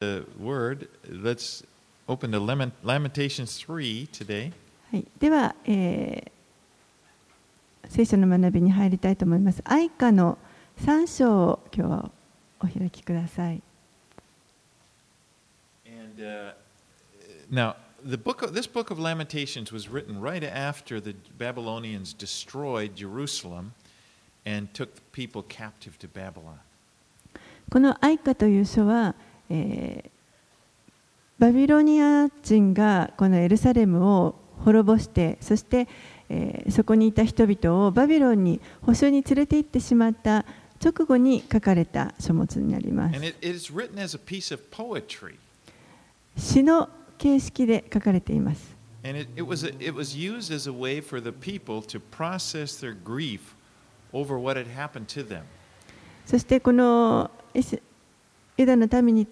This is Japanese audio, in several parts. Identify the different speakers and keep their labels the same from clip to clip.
Speaker 1: the word. Let's open to Lament- Lamentations 3 today.
Speaker 2: はい、では、えー聖書の学びに入りたいと思います。愛歌の3章を今日はお開きください。
Speaker 1: And uh, now, the book of, this book of Lamentations was written right after the Babylonians destroyed Jerusalem and took the people captive to Babylon.
Speaker 2: この愛歌という書は、えーバビロニア人がこのエルサレムを滅ぼして、そして、えーそこにいた人々をバビロンに保証に連れて行ってしまった直後に書かれた書物になります
Speaker 1: And。it, it is written as a piece of poetry.
Speaker 2: 詩の形式で書かれています。
Speaker 1: And it, it, was it was used as a way for the people to process their grief over what had happened to them.
Speaker 2: そしてこのユダの民に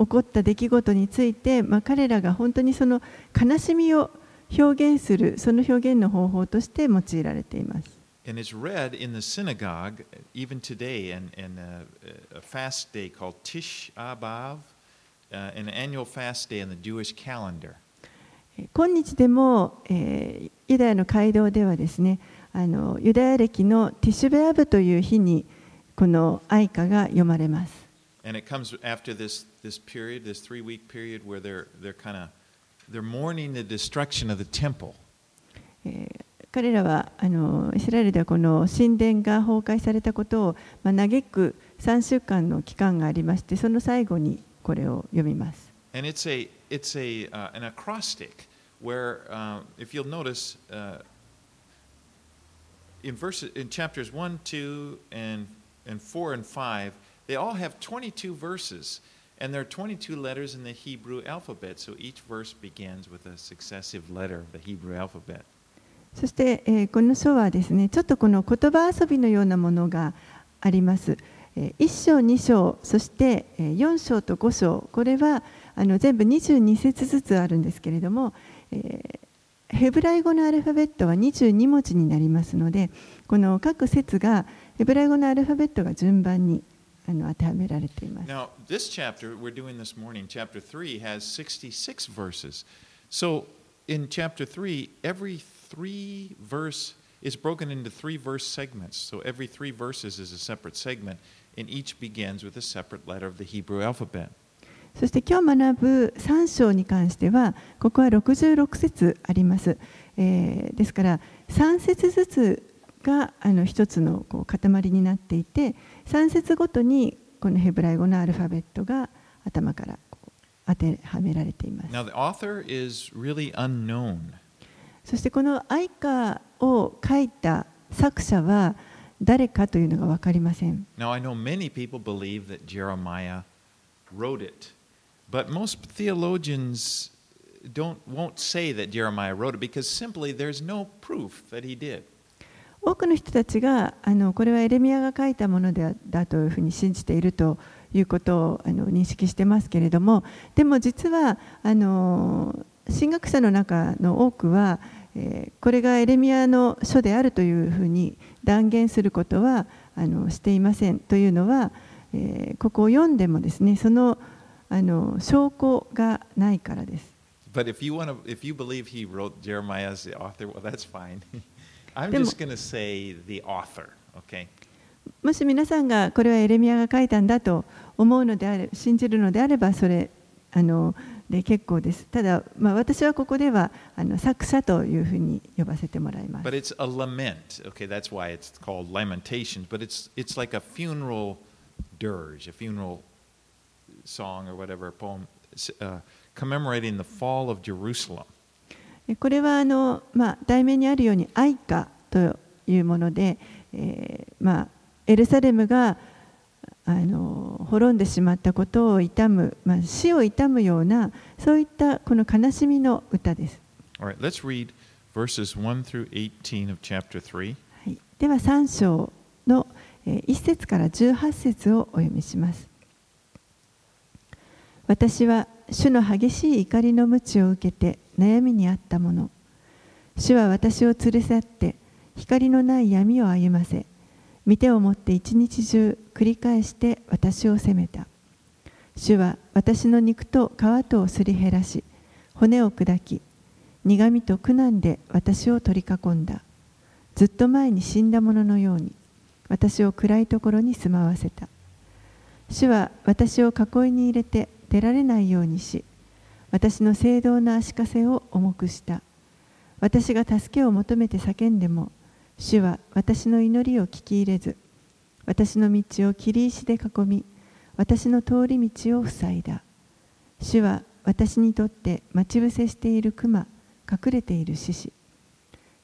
Speaker 2: 起こった出来事について、まあ、彼らが本当にその悲しみを表現するその表現の方法として用いられています。
Speaker 1: And it's read in the synagogue even today in, in a, a fast day called Tish B'Av, uh, an annual fast day in the Jewish calendar.
Speaker 2: えー今日でも、えーユダヤの街道ではですねあのユダヤ歴のティシュベアブという日にこの愛歌が読まれます。
Speaker 1: And it comes after this, this period, this three week period, where they're, they're kind of they're mourning the destruction of the temple.
Speaker 2: えー彼らはあのイスラエルではこの神殿が崩壊されたことを、まあ、嘆く3週間の期間がありましてその最後にこれを読みます。
Speaker 1: And it's a it's a uh, an acrostic where, uh, if you'll notice, uh, in verses in chapters one, two, and and four and five, they all have 22 verses, and there are 22 letters in the Hebrew alphabet. So each verse begins with a successive letter of the Hebrew alphabet.
Speaker 2: そして、えーこの書はですねちょっとこの言葉遊びのようなものがあります。えー1章、2章、そしてえー4章と5章、これはあの全部22節ずつあるんですけれども、えーヘブライ語のアルファベットは22文字になりますので、この各節がヘブライ語のアルファベットが順番にあの当てはめられています。
Speaker 1: Now, this chapter we're doing this morning, chapter 3, has 66 verses. So, in chapter 3, every three verse is broken into three verse segments. So, every three verses is a separate segment, and each begins with a separate letter of the Hebrew alphabet.
Speaker 2: そして今日学ぶ3章に関してはここは66節あります、えーですから3節ずつがあの一つのこう塊になっていて3節ごとにこのヘブライ語のアルファベットが頭から当てはめられています
Speaker 1: Now, the author is really unknown.
Speaker 2: そしてこの愛歌を書いた作者は誰かというのが分かりません
Speaker 1: Now, I know many people believe that Jeremiah wrote it, but most theologians don't, won't say that Jeremiah wrote it because simply there's no proof that he did.
Speaker 2: 多くの人たちがあのこれはエレミアが書いたものでだというふうに信じているということをあの認識してますけれどもでも実はあの神学者の中の多くは、えーこれがエレミアの書であるというふうに断言することはあのしていませんというのは、えーここを読んでもですねそのあの証拠がないからです。
Speaker 1: But if you want to, if you. I'm
Speaker 2: Then-
Speaker 1: just going to say the author, okay?
Speaker 2: もし皆さんがこれはエレミアが書いたんだと思うのであれ信じるのであればそれあので結構ですただ、まあ、私はここではあの作者というふうに呼ばせてもらいます
Speaker 1: But it's a lament, okay? That's why it's called Lamentations. But it's it's like a funeral dirge, a funeral song or whatever, a poem uh, commemorating the fall of Jerusalem.
Speaker 2: えこれはあの、まあ、題名にあるように愛歌というもので、えーまあ、エルサレムがあの滅んでしまったことを悼む、まあ、死を悼むようなそういったこの悲しみの歌です。
Speaker 1: All right, let's read verses 1 through 18 of chapter 3.
Speaker 2: はい、では3章のえー1節から18節をお読みします。私は主の激しい怒りの鞭を受けて悩みにあったもの。主は私を連れ去って光のない闇を歩ませ、見てを持って一日中繰り返して私を責めた。主は私の肉と皮とをすり減らし骨を砕き苦みと苦難で私を取り囲んだ。ずっと前に死んだ者のように私を暗いところに住まわせた。主は私を囲いに入れて出られないようにし私の聖堂の足かせを重くした。私が助けを求めて叫んでも主は私の祈りを聞き入れず私の道を切り石で囲み私の通り道を塞いだ。主は私にとって待ち伏せしている熊隠れている獅子。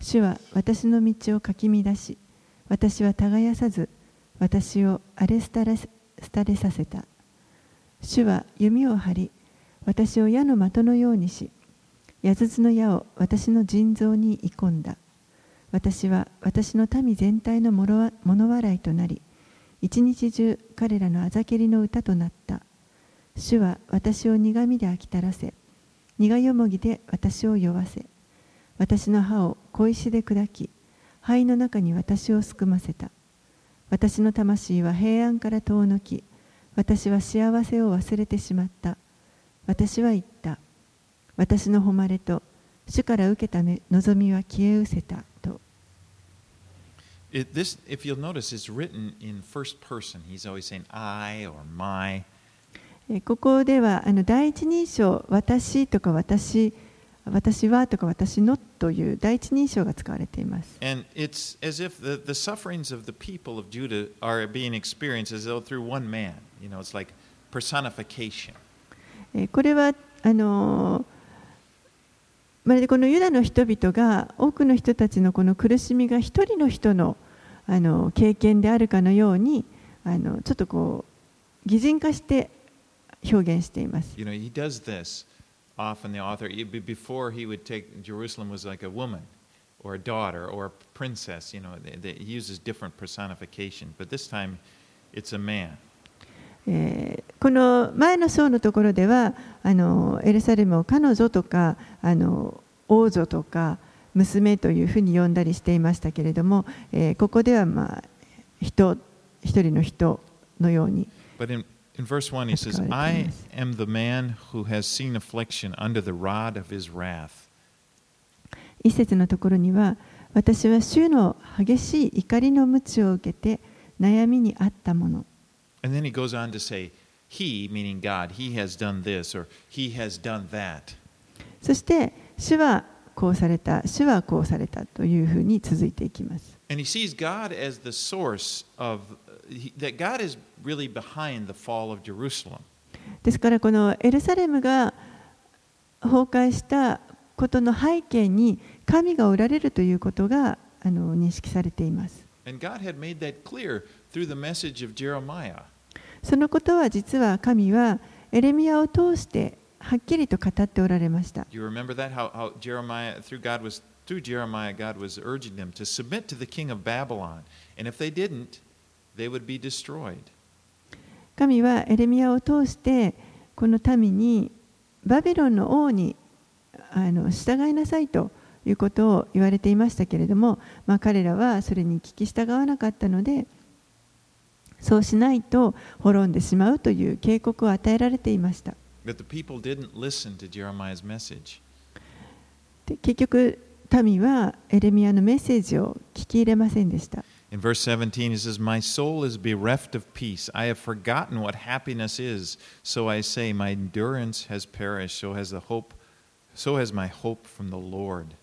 Speaker 2: 主は私の道をかき乱し私は耕さず私を荒れ廃れ廃れさせた。主は弓を張り私を矢の的のようにし矢筒の矢を私の腎臓に射込んだ。私は私の民全体の物笑いとなり一日中彼らのあざけりの歌となった。主は私を苦みで飽きたらせ苦よもぎで私を酔わせ私の歯を小石で砕き肺の中に私をすくませた。私の魂は平安から遠のき私は幸せを忘れてしまった。私は言った。私の誉れと主から受けた望みは消え失せた。
Speaker 1: It, this, if you'll notice, it's written in first person. He's always saying I or my.
Speaker 2: ここではあの第一人称「私」とか「私」「私は」とか「私の」という第一人称が使われています。
Speaker 1: And it's as if the, the sufferings of the people of Judah are being experienced as though through one man. You know, it's like personification.
Speaker 2: えーこれはあのーまるでこのユダの人々が多くの人たちのこの苦しみが一人の人のあの経験であるかのようにあのちょっとこう擬人化して表現しています。
Speaker 1: You know, he does this often, the author, before he would take Jerusalem was like a woman or a daughter or a princess. You know, he uses different personification, but this time it's a man.
Speaker 2: えーこの前の章のところではあのエルサレムを彼女とかあの王女とか娘というふうに呼んだりしていましたけれども、えーここでは、まあ、人一人の人のように
Speaker 1: But in, in verse 1, he says, I am the man who has seen affliction under the rod of his wrath.
Speaker 2: 一節のところには私は主の激しい怒りの鞭を受けて悩みにあったもの
Speaker 1: And then he goes on to say, He, meaning God, he has done this or he has done that.
Speaker 2: そして主はこうされた、主はこうされたというふうに続いていきます。ですから、このエルサレムが崩壊したことの背景に神がおられるということがあの認識されています。そのことは実は神はエレミアを通してはっきりと語っておられました。神はエレミアを通してこの民にバビロンの王にあの従いなさいということを言われていましたけれども、まあ、彼らはそれに聞き従わなかったのでそうしないと滅んでしまうという警告を与えられていました。
Speaker 1: But the people didn't listen to Jeremiah's message.
Speaker 2: で結局民はエレミアのメッセージを聞き入れませんでした
Speaker 1: In verse 17, he says, My soul is bereft of peace. I have forgotten what happiness is. So I say, My endurance has perished. So has the hope, so has my hope from the Lord.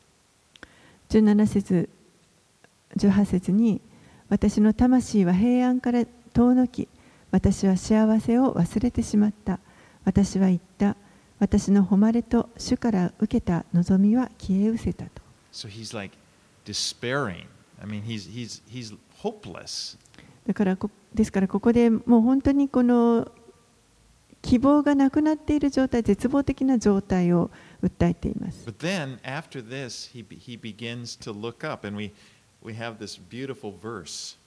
Speaker 2: 17節18節に私の魂は平安から遠のき私は幸せを忘れてしまった私は言った私の誉れと主から受けた望みは消え失せたと
Speaker 1: So he's like despairing. I mean, he's, he's, he's hopeless.
Speaker 2: だからこですからここでもう本当にこの希望がなくなっている状態絶望的な状態を訴えています
Speaker 1: But then, after this, he, he begins to look up, and we, we have this beautiful verse.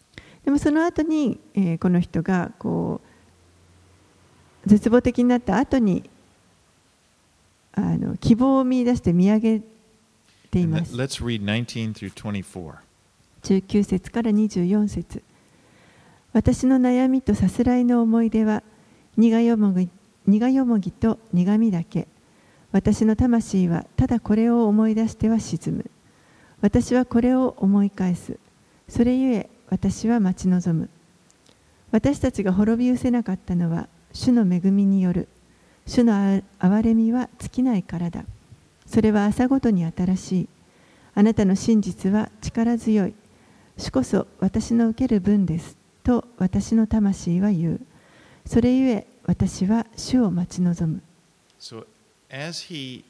Speaker 2: でもその後に、えーこの人がこう絶望的になった後にあの希望を見出して見上げています。
Speaker 1: let's read 19 through 24.
Speaker 2: 19節から24節。私の悩みとさすらいの思い出は苦よもぎ苦よもぎと苦みだけ。私の魂はただこれを思い出しては沈む。私はこれを思い返す。それゆえ私は待ち望む。私たちが滅び失せなかったのは主の恵みによる。主の憐れみは尽きないからだ。それは朝ごとに新しい。あなたの真実は力強い。主こそ私の受ける分です。と私の魂は言う。それゆえ私は主を待ち望む。
Speaker 1: So as he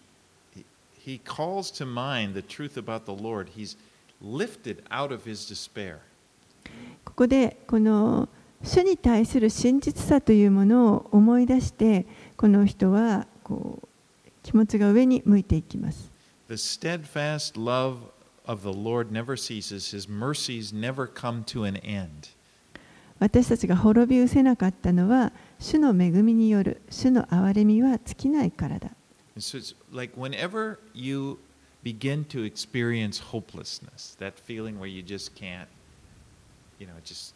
Speaker 1: he calls to mind the truth about the Lord, he's lifted out of his despair.
Speaker 2: ここでこの主に対する真実さというものを思い出してこの人はこう気持ちが上に向いていきます
Speaker 1: The steadfast love of the Lord never ceases, his mercies never come to an end.
Speaker 2: 私たちが滅び失せなかったのは主の恵みによる主の憐れみは尽きないからだ
Speaker 1: so it's like whenever you begin to experience hopelessness, that feeling where you just can't, you know, just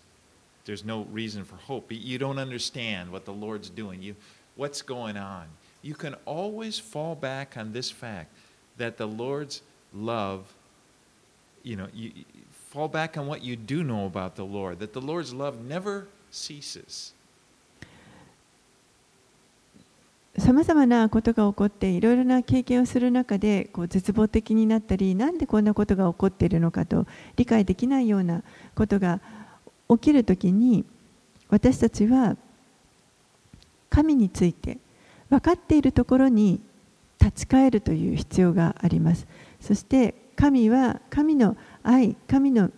Speaker 1: there's no reason for hope. You don't understand what the Lord's doing. You what's going on. You can always fall back on this fact that the Lord's love, you know, you you fall back on what you do know about the Lord, that the Lord's love never ceases.
Speaker 2: さまざまなことが起こっていろいろな経験をする中でこう絶望的になったりなんでこんなことが起こっているのかと理解できないようなことが 起きるときに私たちは神について分かっているところに立ち返るという必要がありますそして神は神の愛神の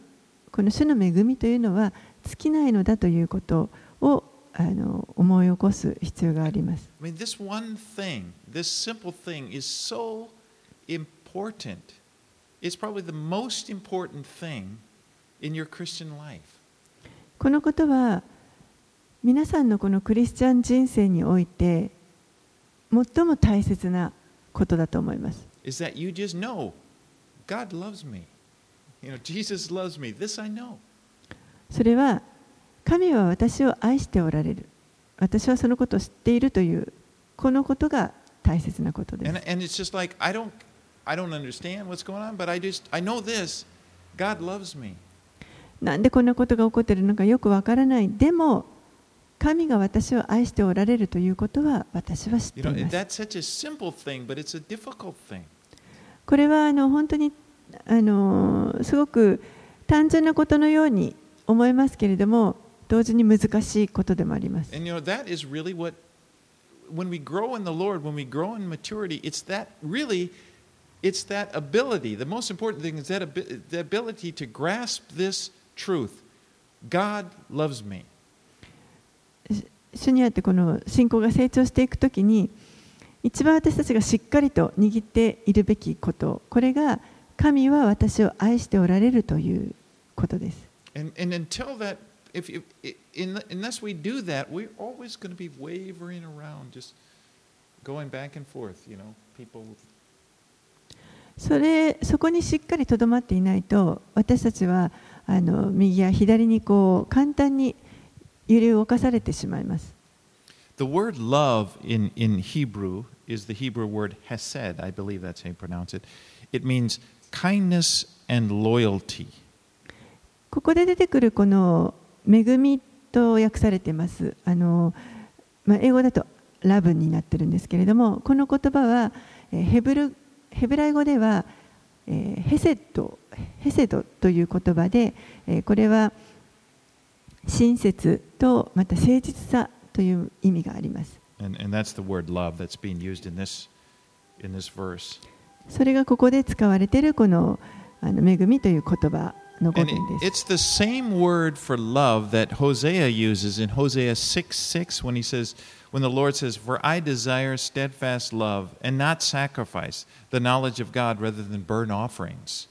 Speaker 2: この主の恵みというのは尽きないのだということをあの思い起こす必要があります。
Speaker 1: I mean, this one thing, this simple thing, is so important. It's probably the most important thing in your Christian life.
Speaker 2: このことは皆さんのこのクリスチャン人生において最も大切なことだと思います。それは神は私を愛しておられる。私はそのことを知っているというこのことが大切なことです。なんでこんなことが起こっているのかよくわからない。でも神が私を愛しておられるということは私は知っています。これはあの本当にあのすごく単純なことのように思いますけれども同時に難しいことでもあります。
Speaker 1: When we grow in the Lord, when we grow in maturity, it's that really, it's that ability. The most important thing is that the ability to grasp this truth. God loves me.
Speaker 2: 主にあってこの信仰が成長していくときに一番私たちがしっかりと握っているべきことこれが神は私を愛しておられるということです。それそこにしっかりとどまっていないと私たちは。あの右や左にこう簡単に揺り動かされてしまいます。
Speaker 1: The word love in, in Hebrew is the Hebrew word hesed. I believe that's how you pronounce it. It means kindness and loyalty.
Speaker 2: ここで出てくるこの恵みと訳されています。あのまあ、英語だとラブになってるんですけれども、この言葉はえーヘブルヘブライ語では、えーヘセッドヘセドという言葉で、えーこれは親切とまた誠実さという意味があります。
Speaker 1: And, and that's the word love that's being used in this, in this verse.
Speaker 2: それがここで使われているこのあの恵みという言葉の語
Speaker 1: And
Speaker 2: 源
Speaker 1: it,
Speaker 2: です。
Speaker 1: it's the same word for love that Hosea uses in Hosea 6 6 when he says, when the Lord says, For I desire steadfast love and not sacrifice, the knowledge of God rather than burnt offerings.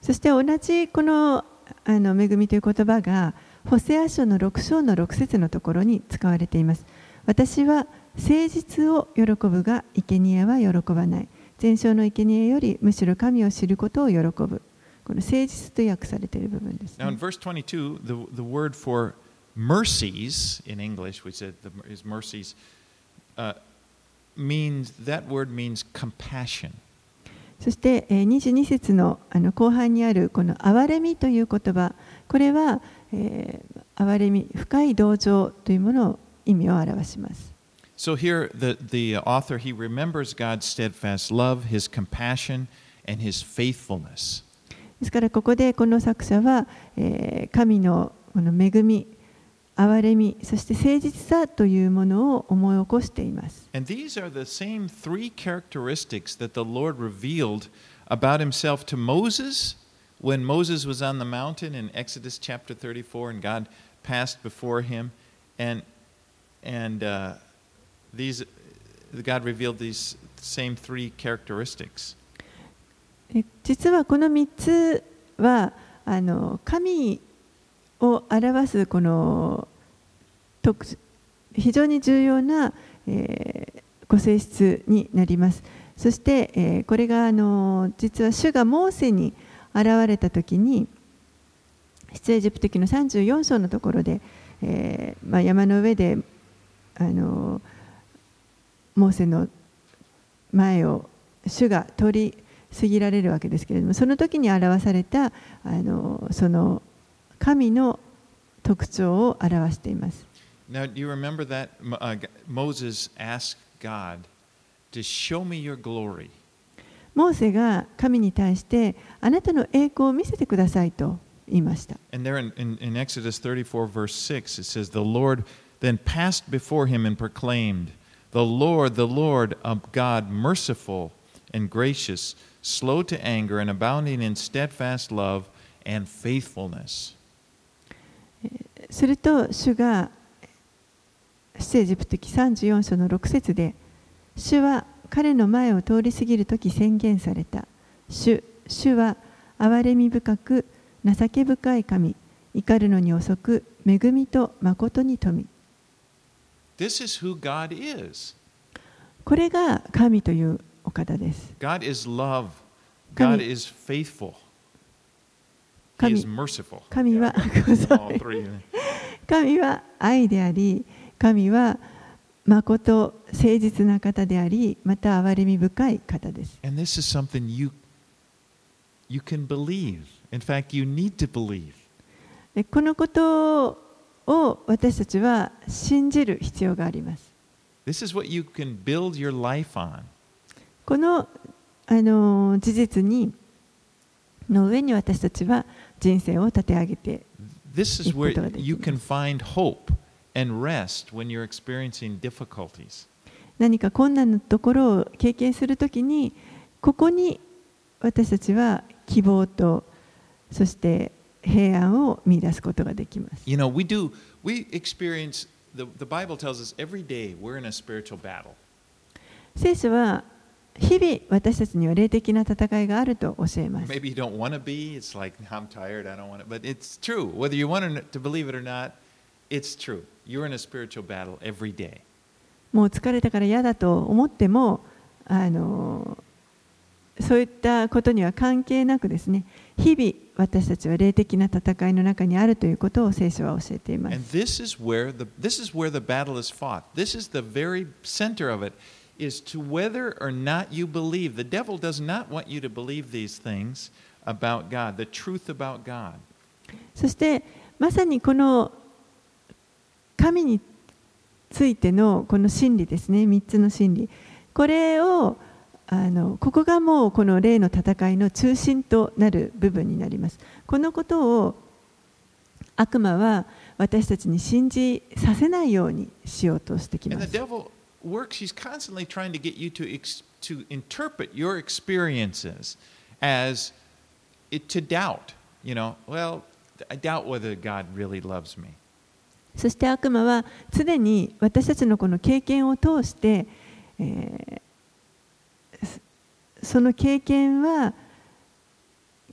Speaker 2: そして同じこのあの恵みという言葉が、ホセア書の6章の6節のところに使われています。私は誠実を喜ぶが、生贄は喜ばない。全焼の生贄よりむしろ神を知ることを喜ぶ。この誠実と訳されている部分です、
Speaker 1: Now, in
Speaker 2: ね。
Speaker 1: verse 22, the, the word for mercies in English, we said the, his mercies, uh, means that word means compassion.
Speaker 2: そしてえー22節のあの後半にあるこの憐れみという言葉これは、えー憐れみ深い同情というものを意味を表します
Speaker 1: So here, the, the author, he remembers God's steadfast love, his compassion, and his faithfulness.
Speaker 2: ですからここでこの作者は、えー神のこの恵み憐れみそして誠実さというものを思い起こしています
Speaker 1: And these are the same three characteristics that the Lord revealed about himself to Moses when Moses was on the mountain in Exodus chapter 34 and God passed before him. And, and uh, these, God revealed these same three characteristics.
Speaker 2: え実はこの3つはあの神を表すこの特非常に重要な、えーご性質になります。そして、えーこれがあの実は主がモーセに現れた時に出エジプト記の34章のところで、えーまあ、山の上であのモーセの前を主が通り過ぎられるわけですけれどもその時に表されたあのその神の特徴を表しています。
Speaker 1: Now, do you remember that Mo- uh, G- Moses asked God to show me your glory?
Speaker 2: モーセが神に対してあなたの栄光を見せてくださいと言いました。
Speaker 1: And there in, in, in Exodus 34, verse 6, it says, The Lord then passed before him and proclaimed, The Lord, the Lord of God, merciful and gracious, slow to anger, and abounding in steadfast love and faithfulness.
Speaker 2: すると主が出エジプト記34章の6節で主は彼の前を通り過ぎるとき宣言された主主は憐れみ深く情け深い神怒るのに遅く恵みと誠に富
Speaker 1: This is who God is.
Speaker 2: これが神というお方です
Speaker 1: God is love. God
Speaker 2: 神
Speaker 1: is faithful.
Speaker 2: 神,は 神は愛であり、神は誠誠実な方であり、また憐れみ深い方です。このことを私たちは信じる必要があります。この,あの事実にの上に私たちは信じる必要があります。人生を立て上げて
Speaker 1: This is
Speaker 2: 行くことが
Speaker 1: where
Speaker 2: できます
Speaker 1: you can find hope and rest when you're experiencing difficulties.
Speaker 2: 何か困難なところを経験するときにここに私たちは希望とそして平安を見出すことができます。
Speaker 1: You know, we do, we experience, the, the Bible tells us every day we're in a spiritual battle.
Speaker 2: 聖書は日々私たちには霊的な戦いがあると教えます。
Speaker 1: Maybe you don't want to be. It's like, I'm tired, I don't want to. But it's true. Whether you want to believe it or not, it's true. You're in a spiritual battle every day.
Speaker 2: もう疲れたから嫌だと思ってもあのそういったことには関係なくですね日々私たちは霊的な戦いの中にあるということを聖書は教えていま
Speaker 1: And
Speaker 2: す。
Speaker 1: this is where the this is where the battle is fought. This is the very center of it is to whether or not you believe. The devil does not want you to believe these things about God, the truth about God.
Speaker 2: そしてまさにこの神についてのこの真理ですね3つの真理これをあのここがもうこの霊の戦いの中心となる部分になりますこのことを悪魔は私たちに信じさせないようにしようとしてきます
Speaker 1: works, he's constantly trying to get you to ex, to interpret your experiences as it, to doubt, you know, well, I doubt whether God really loves me.
Speaker 2: そして悪魔は常に私たちのこの経験を通して、えーそその経験は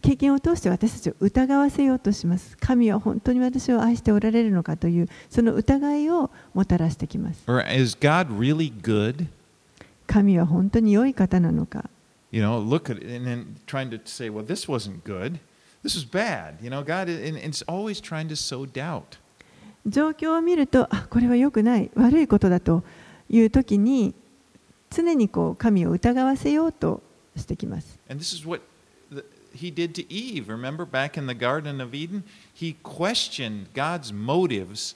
Speaker 2: 経験を通して私たちを疑わせようとします神は本当に私を愛しておられるのかというその疑いをもたらしてきます
Speaker 1: Or is God really good?
Speaker 2: 神は本当に良い方なのか
Speaker 1: You know, look at it and then trying to say, well, this wasn't good. This was bad. You know, God, it's always trying to sow doubt.
Speaker 2: 状況を見るとあこれは良くない悪いことだという時に常にこう神を疑わせようとしてきます。
Speaker 1: And this is what he did to Eve. Remember back in the Garden of Eden? He questioned God's motives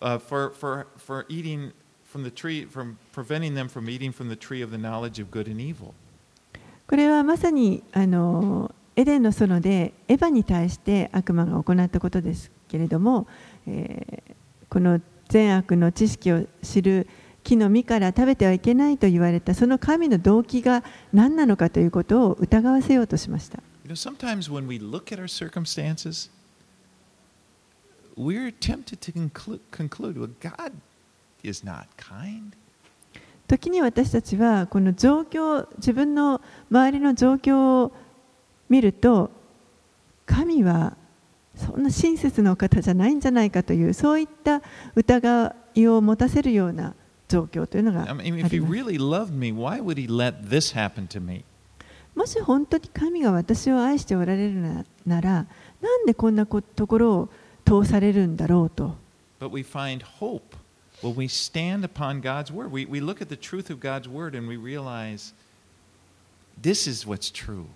Speaker 1: uh, for, for, for eating from the tree, from preventing them from eating from the tree of the knowledge of good and evil.
Speaker 2: これはまさにあのエデンの園でエヴァに対して悪魔が行ったことですけれども、えーこの善悪の知識を知る木の実から食べてはいけないと言われたその神の動機が何なのかということを疑わせようとしました。
Speaker 1: You know, sometimes when we look at our circumstances, we're tempted to conclude, conclude well, God is not kind.
Speaker 2: 時に私たちはこの状況自分の周りの状況を見ると神はそんな親切なお方じゃないんじゃないかというそういった疑いを持たせるような状況というのが
Speaker 1: I
Speaker 2: あ
Speaker 1: mean,
Speaker 2: ります
Speaker 1: really loved
Speaker 2: もし本当に神が私を愛しておられるなならなんでこんなこところを通されるんだろうと
Speaker 1: But we find hope when we stand upon God's word. We, we look at the truth of God's word and we realize this is what's true.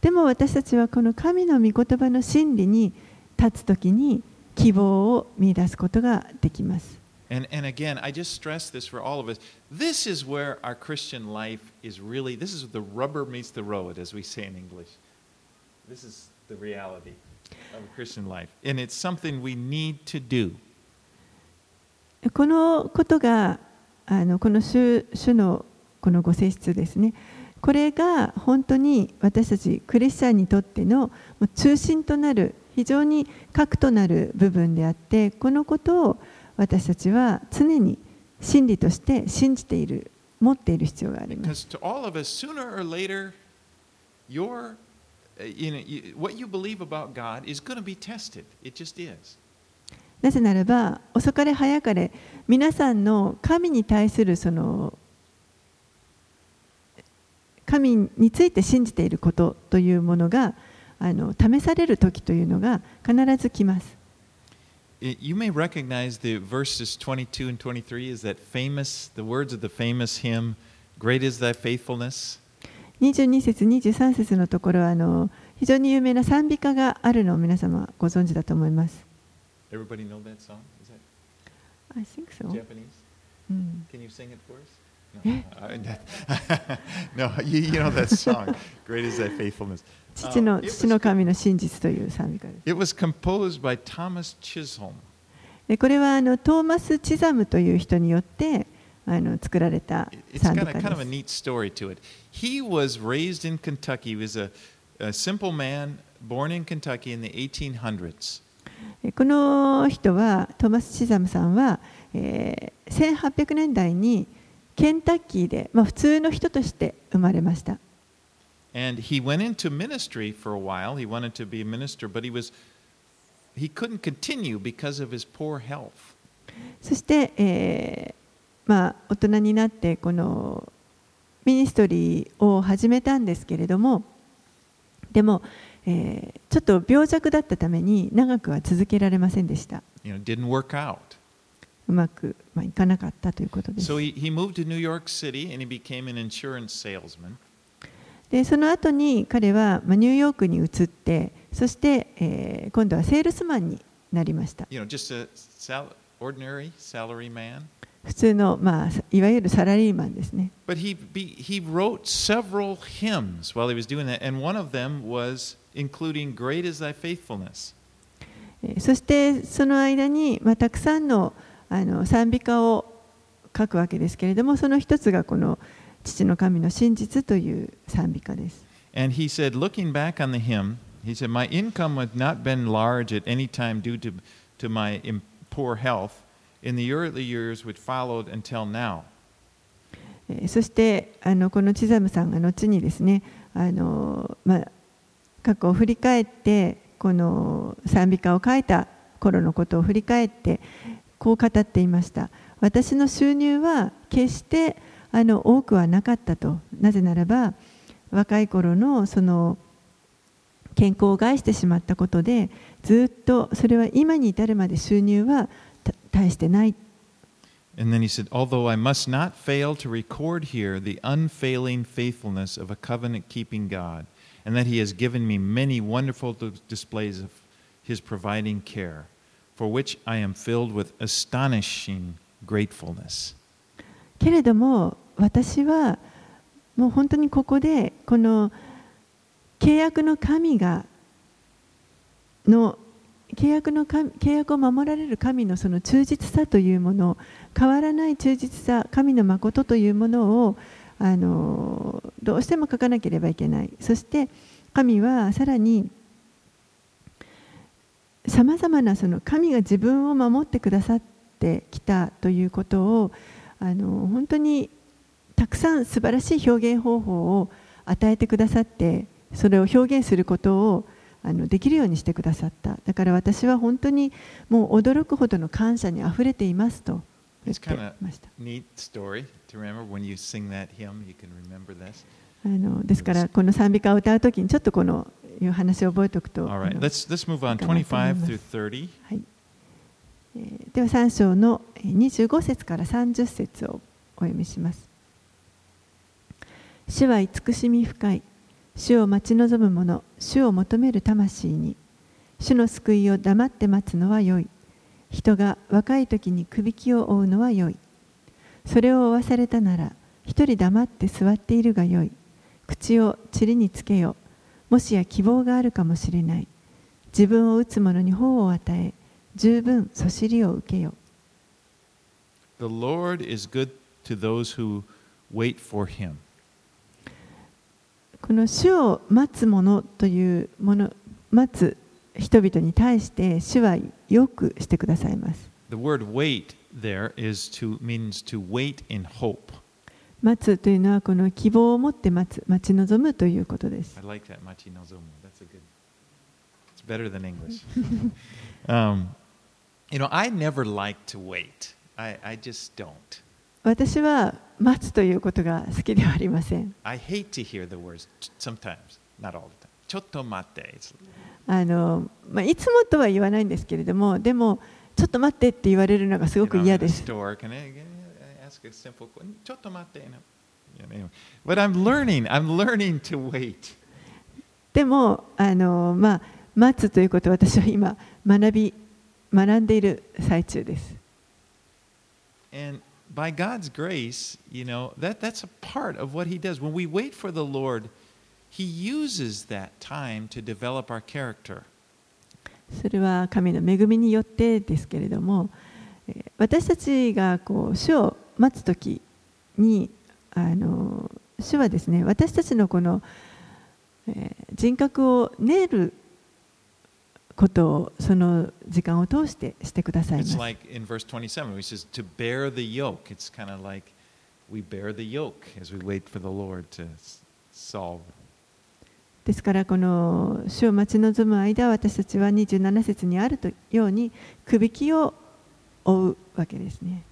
Speaker 2: でも私たちはこの神の御言葉の真理に立つときに希望を見出すことができます。
Speaker 1: And, and again, I just stress this for all of us. This is where our Christian life is really, this is the rubber meets the road, as we say in English. This is the reality of a Christian life. And it's something we need to do.
Speaker 2: このことがあのこの主主のこのご性質ですね。これが本当に私たちクリスチャンにとってのもう中心となる非常に核となる部分であってこのことを私たちは常に真理として信じている、持っている必要があります。なぜならば、遅かれ早かれ、皆さんの神に対するその神について信じていることというものがあの試される時というのが必ず来ます。
Speaker 1: It- you may recognize the verses 22 and 23 is that famous, the words of the famous hymn, Great is thy faithfulness.
Speaker 2: 22節23節のところはあの非常に有名な賛美歌があるのを皆様ご存知だと思います。
Speaker 1: Everybody know that song? Is that
Speaker 2: I think so.
Speaker 1: Japanese?
Speaker 2: うん、
Speaker 1: Can you sing it for us?
Speaker 2: Eh?
Speaker 1: No, Uh, you, you know that song. Great is thy faithfulness.
Speaker 2: 父
Speaker 1: Uh,
Speaker 2: の父の神の真実という賛美歌です。
Speaker 1: It was composed by Thomas Chisholm.
Speaker 2: でこれはあのトーマス・チザムという人によってあの作られた賛美
Speaker 1: got a
Speaker 2: 歌
Speaker 1: kind of a
Speaker 2: です。
Speaker 1: neat story to it. He was raised in Kentucky. He was a, a simple man born in Kentucky in the 1800s.
Speaker 2: この人はトーマス・チザムさんは、えー1800年代にケンタッキーで、まあ、普通の人として生まれました。そして、えーまあ、大人になってこのミニストリーを始めたんですけれどもでも、えー、ちょっと病弱だったために長くは続けられませんでした。うまく、まあ、いかなかったということです。
Speaker 1: So he, he.
Speaker 2: でその後に彼は、まあ、ニューヨークに移ってそして、えー今度はセールスマンになりました
Speaker 1: You know, just a sal- ordinary salary man.
Speaker 2: 普通の、まあ、いわゆるサラリーマンですね
Speaker 1: But he, he wrote several hymns while he was doing that, and one of them was including Great is Thy Faithfulness.
Speaker 2: えーそしてその間に、まあ、たくさんのあの賛美歌を書くわけですけれどもその一つがこの「父の神の真実」という賛美歌です
Speaker 1: And he said, looking back on the hymn, he said, My income had not been large at any time due to, to my poor health in the early years which followed until now.
Speaker 2: えーそしてあのこのチザムさんが後にですねあの、まあ、過去を振り返ってこの賛美歌を書いた頃のことを振り返ってこう語っていました私の収入は決してあの多くはなかったとなぜならば若い頃のその健康を害してしまったことでずっとそれは今に至るまで収入は大してない
Speaker 1: And then he said, Although I must not fail to record here the unfailing faithfulness of a covenant keeping God, and that he has given me many wonderful displays of his providing care, for which I am filled with astonishing gratefulness.
Speaker 2: けれども私はもう本当にここでこの契約の神がの契約の契約を守られる神のその忠実さというもの変わらない忠実さ神の誠というものをあのどうしても書かなければいけないそして神はさらにさまざまなその神が自分を守ってくださってきたということをあの本当にたくさん素晴らしい表現方法を与えてくださってそれを表現することをあのできるようにしてくださった。だから私は本当にもう驚くほどの感謝にあふれていますと。言ってました.あのですからこの賛美歌を歌うときにちょっとこのいう話を覚えておくと
Speaker 1: All
Speaker 2: あ
Speaker 1: right,
Speaker 2: の
Speaker 1: let's, let's move on
Speaker 2: いいかなと思います。
Speaker 1: 25 through 30.
Speaker 2: はでは3章のえー25節から30節をお読みします。主は慈しみ深い。主を待ち望む者、主を求める魂に。主の救いを黙って待つのは良い。人が若い時にくびきを追うのは良い。それを追わされたなら、一人黙って座っているが良い。口を塵につけよ。もしや希望があるかもしれない。自分を打つ者に法を与え、十分そしりを受けよ。
Speaker 1: The Lord is good to those who wait for him.
Speaker 2: この主を待つ者というもの、待つ人々に対して主はよくしてくださいます。
Speaker 1: The word wait there is to means to wait in hope.
Speaker 2: 待つというのはこの希望を持って待つ、待ち望むということです。私は待つということが好きではありません。あのまあ、いつもとは言わないんですけれども、でも、ちょっと待ってって言われるのがすごく嫌です。
Speaker 1: ちょっと待って。But I'm learning. I'm learning to wait.
Speaker 2: でもあの、まあ、待つということを私は今学び学んでいる最中です。
Speaker 1: And by God's grace, you know, that, that's a part of what He does. When we wait for the Lord, He uses that time to develop our character.
Speaker 2: それは神の恵みによってですけれども、えー私たちがこう主を待つ時にあの主はですね私たちのこの、えー、人格を練ることをその時間を通してしてくださいま。ですからこの主を待ち望む間私たちは27節にあるようにくびきを追うわけですね。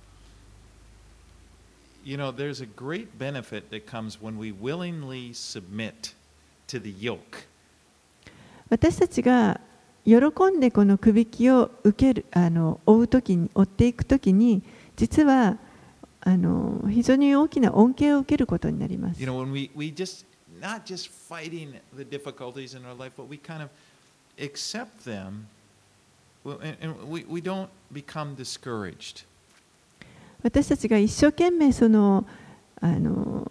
Speaker 1: You know, there's a great benefit that comes when we willingly submit to the yoke.
Speaker 2: 私たちが喜んでこのくびきを受けるあの追う時に追っていく時に実はあの非常に大きな恩恵を受けることになります
Speaker 1: You。know, when we, we just, not just fighting the difficulties in our life, but we kind of accept them well, and, and we, we don't become discouraged.
Speaker 2: 私たちが一生懸命そのあの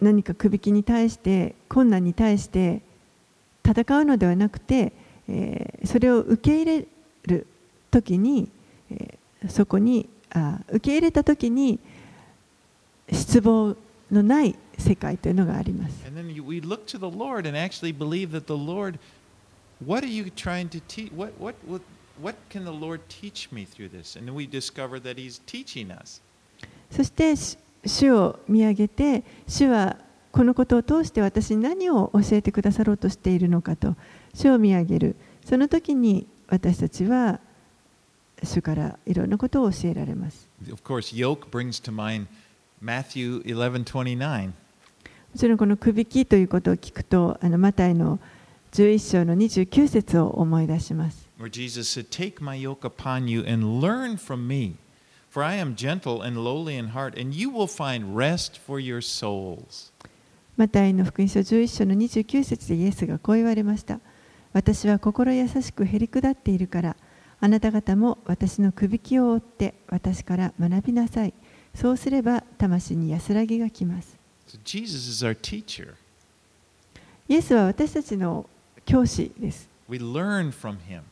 Speaker 2: 何かくびきに対して困難に対して戦うのではなくて、え、それを受け入れる時に、え、そこにあ受け入れた時に失望のない世界というのがあります。
Speaker 1: What can the Lord teach me through this? And we discover that He's teaching us.
Speaker 2: そしてし主を見上げて主はこのことを通して私に何を教えてくださろうとしているのかと主を見上げるその時に私たちは主からいろんなことを教えられます
Speaker 1: Of course, yoke brings to mind Matthew 11:29.
Speaker 2: もちろんこのくびきということを聞くとあのマタイの11章の29節を思い出します
Speaker 1: where Jesus said, Take my yoke upon you and learn from me, For I am gentle and lowly in heart, and you will find rest for your souls.
Speaker 2: マタイの福音書11章の29節でイエスがこう言われました。私は心優しくへりくだっているから、あなた方も私のくびきを追って私から学びなさい。そうすれば魂に安らぎがきます。
Speaker 1: So Jesus is our teacher.
Speaker 2: イエスは私たちの教師です。
Speaker 1: We learn from him.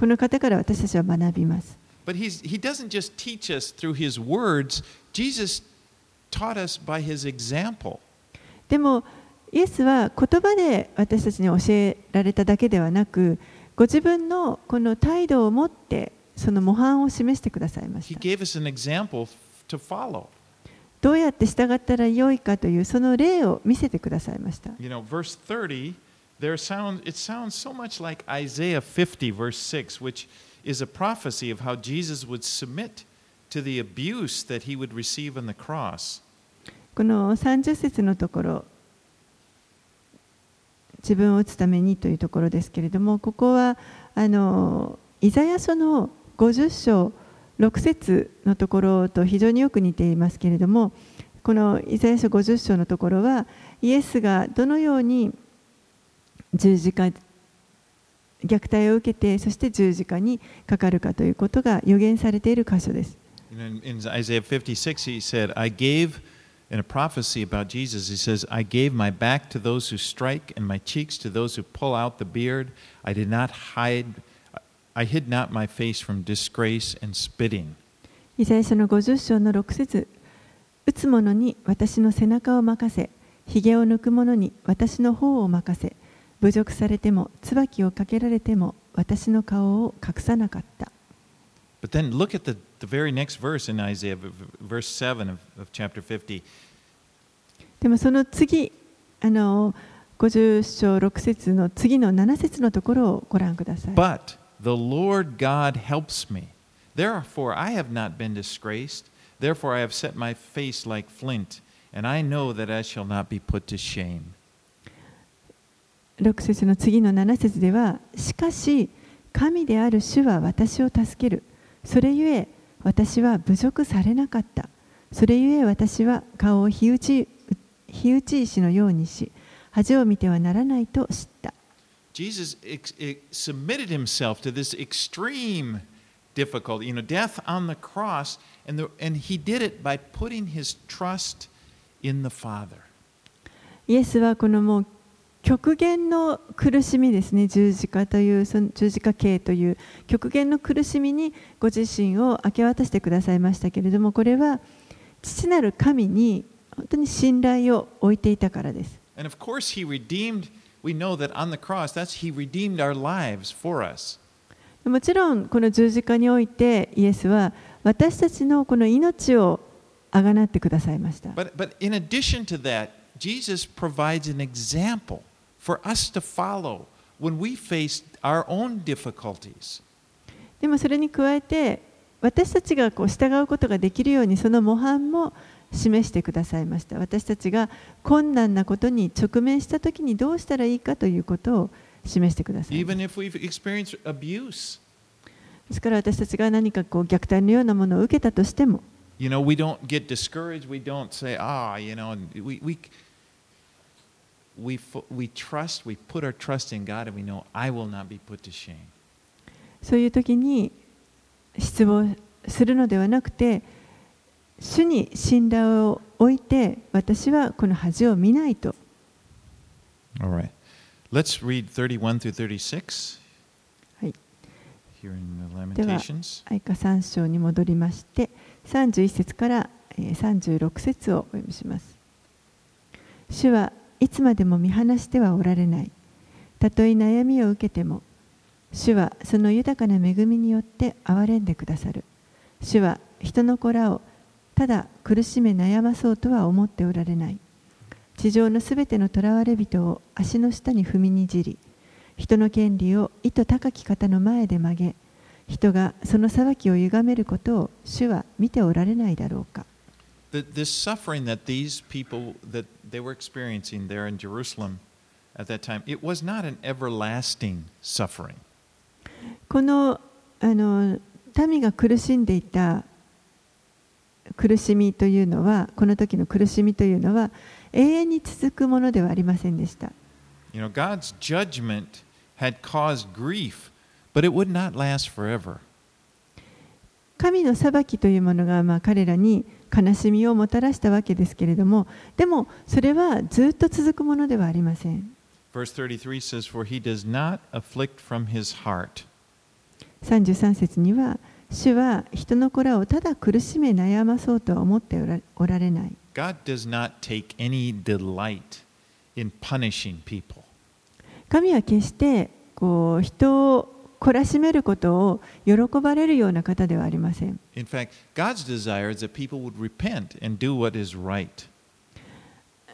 Speaker 2: この方から私たちは学びます。
Speaker 1: But he's, he doesn't just teach us through his words, Jesus taught us by his example.
Speaker 2: でもイエスは言葉で私たちに教えられただけではなくご自分のこの態度を持ってその模範を示してくださいまし
Speaker 1: He
Speaker 2: た
Speaker 1: gave us an example to follow.
Speaker 2: どうやって従ったらよいかというその例を見せてくださいました
Speaker 1: You know, verse 30, there sound, it sounds so much like Isaiah 50, verse 6, which is a prophecy of how Jesus would submit to the abuse that he would receive on the cross.
Speaker 2: この30節のところ自分を打つためにというところですけれどもここはあのイザヤ書の50章6節のところと非常によく似ていますけれどもこのイザヤ書50章のところはイエスがどのように十字架虐待を受けてそして十字架にかかるかということが予言されている箇所です。
Speaker 1: In, in Isaiah 56, he said, I gave, in a prophecy about Jesus, he says, I gave my back to those who strike and my cheeks to those who pull out the beard. I did not hide, I hid not my face from disgrace and spitting.
Speaker 2: イザヤ書の50章の6節打つ者に私の背中を任せ、ひげを抜く者に私の方を任せ、侮辱されても、椿をかけられても、私の顔を隠さなかった。
Speaker 1: But then look at the, the very next verse in Isaiah, verse 7 of, of chapter 50.
Speaker 2: でもその次、あの50章6節の次の7節のところをご覧ください。
Speaker 1: But the Lord God helps me. Therefore, I have not been disgraced. Therefore, I have set my face like flint, and I know that I shall not be put to shame.
Speaker 2: 6節の次の7節では、しかし、神である主は私を助ける。それゆえ、私は侮辱されなかった。それゆえ、私は顔を火打ち火打ち石のようにし、恥を見てはならないと知った。
Speaker 1: Jesus submitted himself to this extreme difficulty, you know, death on the cross, and, the, and he did it by putting his trust in the Father.
Speaker 2: イエスはこのもう極限の苦しみですね十字架というその十字架刑という極限の苦しみにご自身を明け渡してくださいましたけれどもこれは父なる神に本当に信頼を置いていたからです。もちろんこの十字架においてイエスは私たちのこの命をあがなってくださいました。
Speaker 1: But, but in addition to that, Jesus provides an example. for us to follow when we face our own difficulties.
Speaker 2: でもそれに加えて私たちがこう従うことができるようにその模範も示してくださいました。私たちが困難なことに直面した時にどうしたらいいかということを示してください。ですから私たちが何かこう虐待のようなものを受けたとしても、
Speaker 1: we, we trust, we put our trust in God, and we know I will not be put to shame.
Speaker 2: そういう時に失望するのではなくて主に信頼を置いて私はこの恥を見ないと
Speaker 1: All right. Let's read 31 through 36
Speaker 2: はい。
Speaker 1: here in the
Speaker 2: では
Speaker 1: Lamentations.
Speaker 2: 愛花3章に戻りまして31節からえー36節をお読みします主はいつまでも見放してはおられない。たとえ悩みを受けても主はその豊かな恵みによって憐れんでくださる。主は人の子らをただ苦しめ悩まそうとは思っておられない。地上のすべての囚われ人を足の下に踏みにじり人の権利を意図高き方の前で曲げ人がその裁きを歪めることを主は見ておられないだろうか。
Speaker 1: The, this suffering that these people that they were experiencing there in Jerusalem at that time, it was not an everlasting suffering.
Speaker 2: このあの民が苦しんでいた苦しみというのはこの時の苦しみというのは永遠に続くものではありませんでした。
Speaker 1: You know, God's judgment had caused grief, but it would not last forever.
Speaker 2: 神の裁きというものがまあ彼らに悲しみをもたらしたわけですけれどもでもそれはずっと続くものではありません
Speaker 1: Verse 33 says, For he does not afflict from his heart.
Speaker 2: 33節には主は人の子らをただ苦しめ悩まそうとは思っておらおられない
Speaker 1: God does not take any delight in punishing people.
Speaker 2: 神は決してこう人を懲らしめることを喜ばれるような方ではありません
Speaker 1: In fact, God's desire is that people would repent and do what is right.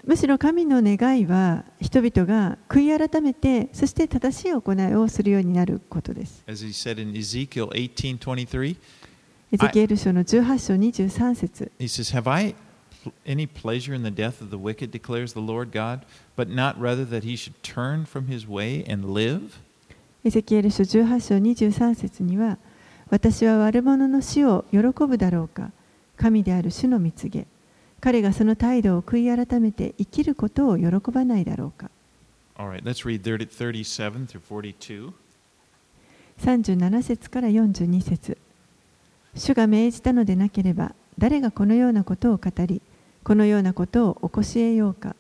Speaker 2: むしろ神の願いは人々が悔い改めてそして正しい行いをするようになることです
Speaker 1: As he said in Ezekiel 18:23,
Speaker 2: エゼキエル書の18章23節
Speaker 1: he says, "Have I any pleasure in the death of the wicked declares the Lord God, but not rather that he should turn from his way and live?"
Speaker 2: エゼキエル書18章23節には私は悪者の死を喜ぶだろうか神である主の蜜げ彼がその態度を悔い改めて生きることを喜ばないだろうか
Speaker 1: All right, let's read 30 37 through 42.
Speaker 2: 37節から42節主が命じたのでなければ誰がこのようなことを語りこのようなことを起こし得ようか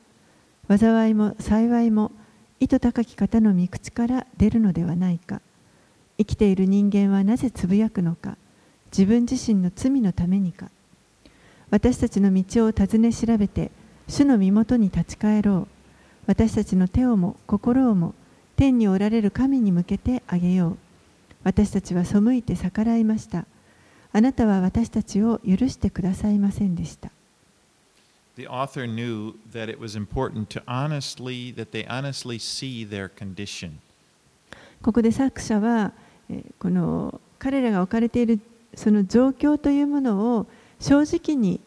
Speaker 2: 災いも幸いも意図高き方の御口から出るのではないか。生きている人間はなぜつぶやくのか。自分自身の罪のためにか。私たちの道を尋ね調べて主の身元に立ち返ろう。私たちの手をも心をも天におられる神に向けてあげよう。私たちは背いて逆らいました。あなたは私たちを許してくださいませんでした。
Speaker 1: The author knew that it was important to honestly that they honestly see their condition.
Speaker 2: ここで作者はえーこの彼らが置かれているその状況というものを正直に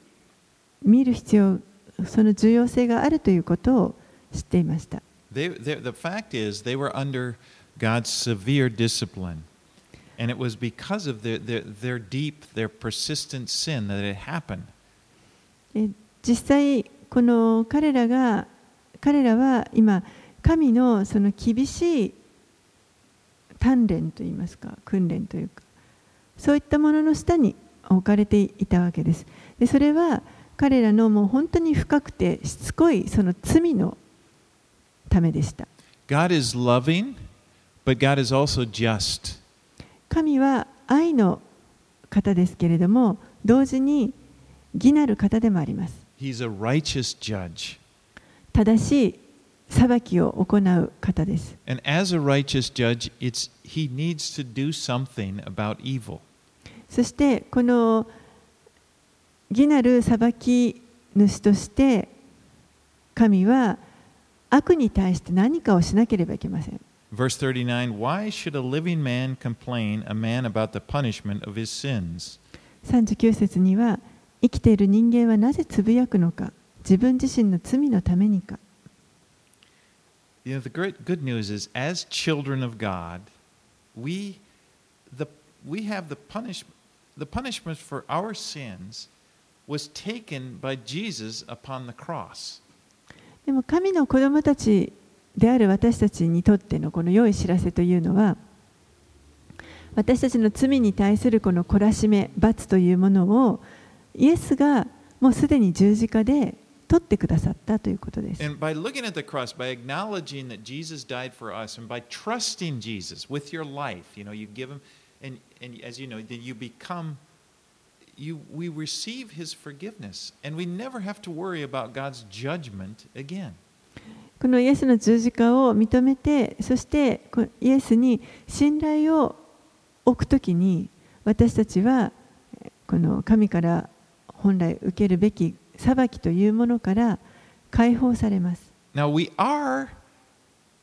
Speaker 2: 見る必要その重要性があるということを知っていました
Speaker 1: They, they, the fact is, they were under God's severe discipline. And it was because of their, their, their deep, their persistent sin that it happened.
Speaker 2: えー実際この彼らが彼らは今神のその厳しい鍛錬といいますか訓練というかそういったものの下に置かれていたわけです。でそれは彼らのもう本当に深くてしつこいその罪のためでした。
Speaker 1: God is loving, but God is also just.
Speaker 2: 神は愛の方ですけれども同時に義なる方でもあります
Speaker 1: He's a righteous judge.
Speaker 2: 正しい裁きを行う方です
Speaker 1: And as a righteous judge, it's, he needs to do something about evil.
Speaker 2: そしてこの義なる裁き主として神は悪に対して何かをしなければいけません。
Speaker 1: Verse 39 Why should a living man complain, a man about the punishment of his sins?
Speaker 2: 39節には生きている人間はなぜつぶやくのか自分自身の罪のためにか
Speaker 1: You know, the great good news is, as children of God, we, the, we have the punishment, the punishment for our sins was taken by Jesus upon the cross.
Speaker 2: でも神の子供たちである私たちにとってのこの良い知らせというのは私たちの罪に対するこの懲らしめ罰というものをイエスがもうすでに十字架で取ってくださったということです。
Speaker 1: And by looking at the cross, by acknowledging that Jesus died for us, and by trusting Jesus with your life, you know, you give him, and, and as you know, then you become, you, we receive his forgiveness, and we never have to worry about God's judgment again.
Speaker 2: このイエスの十字架を認めてそしてこイエスに信頼を置くときに私たちはこの神から本来受けるべき裁きというものから解放されます。
Speaker 1: Now, we are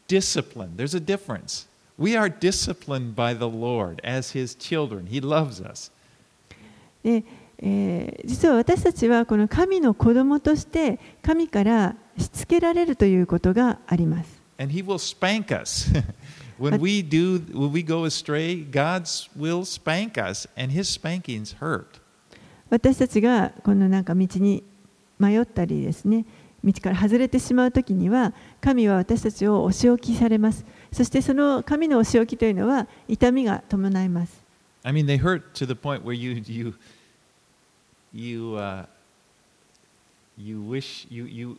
Speaker 1: disciplined. There's a difference. We are disciplined by the Lord as his children. He loves us.
Speaker 2: でえー実は私たちはこの神の子供として神からしつけられるということがあります。
Speaker 1: And he will spank us. when we do when we go astray, God's will spank us and his spankings hurt.
Speaker 2: 私たちがこのなんか道に迷ったりですね道から外れてしまう時には神は私たちをお仕置きされますそしてその神のお仕置きというのは痛みが伴います
Speaker 1: I mean, they hurt to the point where you you you uh, you wish you you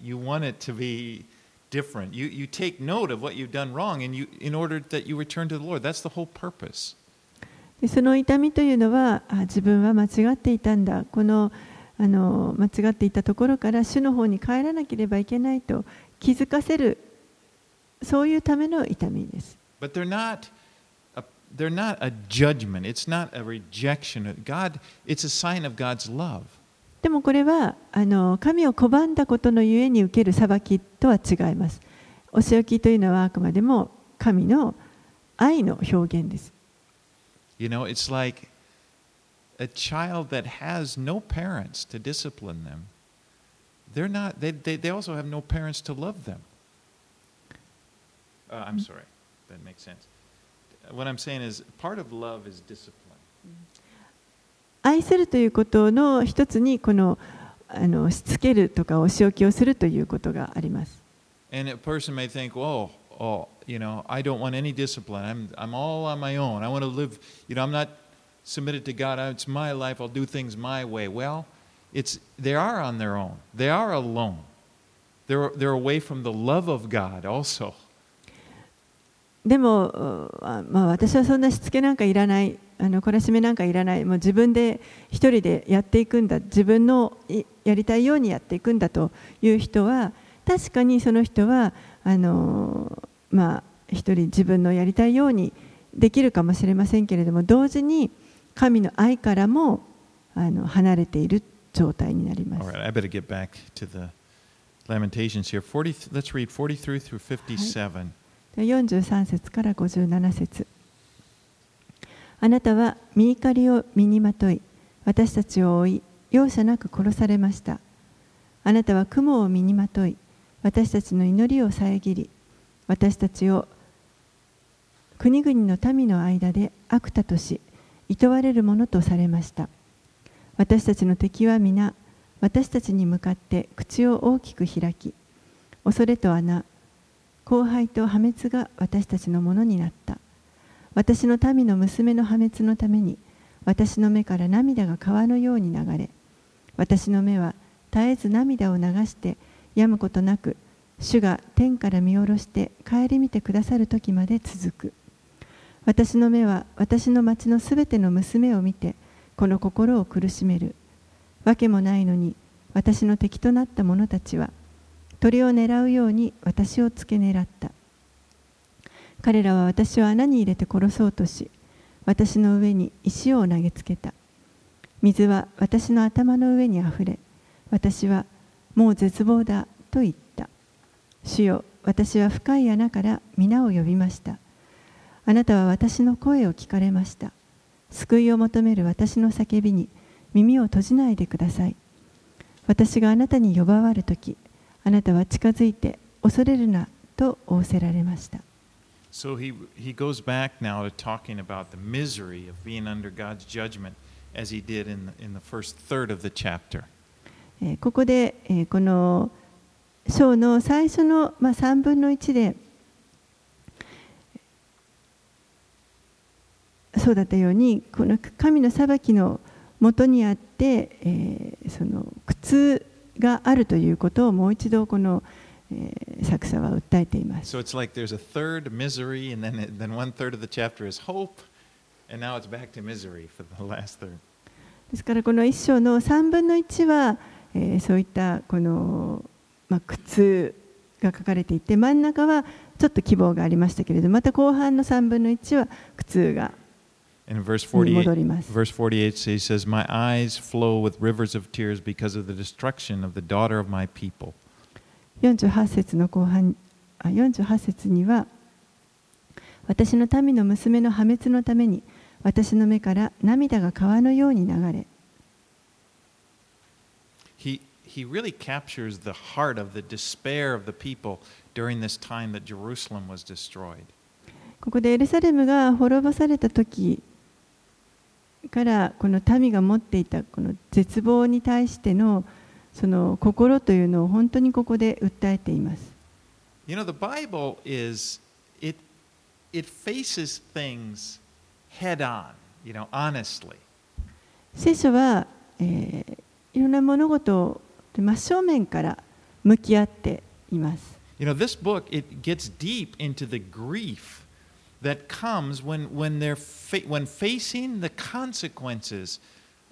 Speaker 1: you want it to be different. You you take note of what you've done wrong, and you in order that you return to the Lord. That's the whole purpose.
Speaker 2: でその痛みというのはあ自分は間違っていたんだこのあの間違っていたところから主の方に帰らなければいけないと気づかせるそういうための痛みです。
Speaker 1: But they're not. A, they're not a judgment. It's not a rejection. God, it's a sign of God's love.
Speaker 2: でもこれはあの神を拒んだことのゆえに受ける裁きとは違います。お仕置きというのはあくまでも神の愛の表現です。
Speaker 1: You know, it's like a child that has no parents to discipline them. They're not, they, they, they also have no parents to love them. Uh, I'm sorry, that makes sense. What I'm saying is, part of love is discipline.
Speaker 2: 愛するということの一つにこのあのしつけるとかお仕置きをするということがあります。
Speaker 1: And a person may think, oh, oh, you know, I don't want any discipline. I'm, I'm all on my own. I want to live, you know, I'm not submitted to God. It's my life. I'll do things my way. Well, it's, they are on their own. They are alone. They're, they're away from the love of God also.
Speaker 2: でも、まあ、私はそんなしつけなんかいらないあの懲らしめなんかいらないもう自分で一人でやっていくんだ自分のやりたいようにやっていくんだという人は確かにその人はあのまあ一人自分のやりたいようにできるかもしれませんけれども同時に神の愛からもあの離れている状態になります
Speaker 1: right, I better get back to the Lamentations here. 40, let's read 43 through 57.
Speaker 2: 43節から57節あなたは身怒りを身にまとい私たちを追い容赦なく殺されましたあなたは雲を身にまとい私たちの祈りを遮り私たちを国々の民の間で悪多とし厭われるものとされました。私たちの敵は皆私たちに向かって口を大きく開き恐れと穴荒廃と破滅が私たちのものになった。私の民の娘の破滅のために私の目から涙が川のように流れ私の目は絶えず涙を流して止むことなく主が天から見下ろして顧みてくださる時まで続く。私の目は私の町のすべての娘を見てこの心を苦しめる。わけもないのに私の敵となった者たちは鳥を狙うように私を付け狙った。彼らは私を穴に入れて殺そうとし私の上に石を投げつけた。水は私の頭の上にあふれ私はもう絶望だと言った。主よ私は深い穴から皆を呼びましたあなたは私の声を聞かれました救いを求める私の叫びに耳を閉じないでください私があなたに呼ばわるときあなたは近づいて恐れるなと仰せられました
Speaker 1: So he, he goes back now to talking about the misery of being under God's judgment as he did in the, in the first third of the chapter.
Speaker 2: えーここで、えーこの章の最初の3分の1でそうだったようにこの神の裁きのもとにあって、えー、その苦痛があるということをもう一度この、えー、作者は訴えています。ですからこの1章の3分の1は、えー、そういったこの。まあ、靴が書かれていて真ん中はちょっと希望がありましたけれどまた後半の3分の1は靴が戻ります
Speaker 1: 48
Speaker 2: 節の後半48節には私の民の娘の破滅のために私の目から涙が川のように流れ
Speaker 1: He, really captures the heart of the despair of the people during this time that Jerusalem was destroyed.
Speaker 2: ここでエルサレムが滅ぼされた時からこの民が持っていたこの絶望に対してのその心というのを本当にここで訴えています。
Speaker 1: You know, the Bible is, it, it faces things head on, you know, honestly.
Speaker 2: 聖書は、えー、いろんな物事を真正面から向き合っています。
Speaker 1: You know, this book, it gets deep into the grief that comes when, when, they're fa- when facing the consequences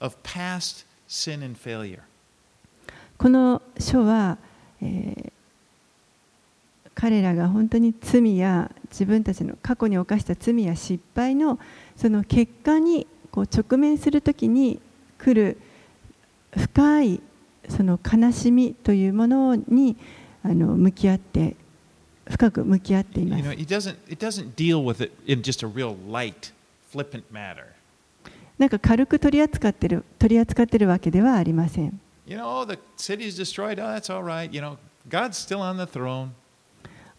Speaker 1: of past sin and failure.
Speaker 2: この書は、えー、彼らが本当に罪や自分たちの過去に犯した罪や失敗のその結果にこう直面するときに来る深いその悲しみというものにあの向き合って深く向き合っています。You know, it doesn't, it doesn't deal with it in just a real light, flippant matter. なんか軽く取り扱ってる取り扱ってるわけではありません。
Speaker 1: You know, the city is destroyed. Oh, that's all right. You know, God's still on the throne.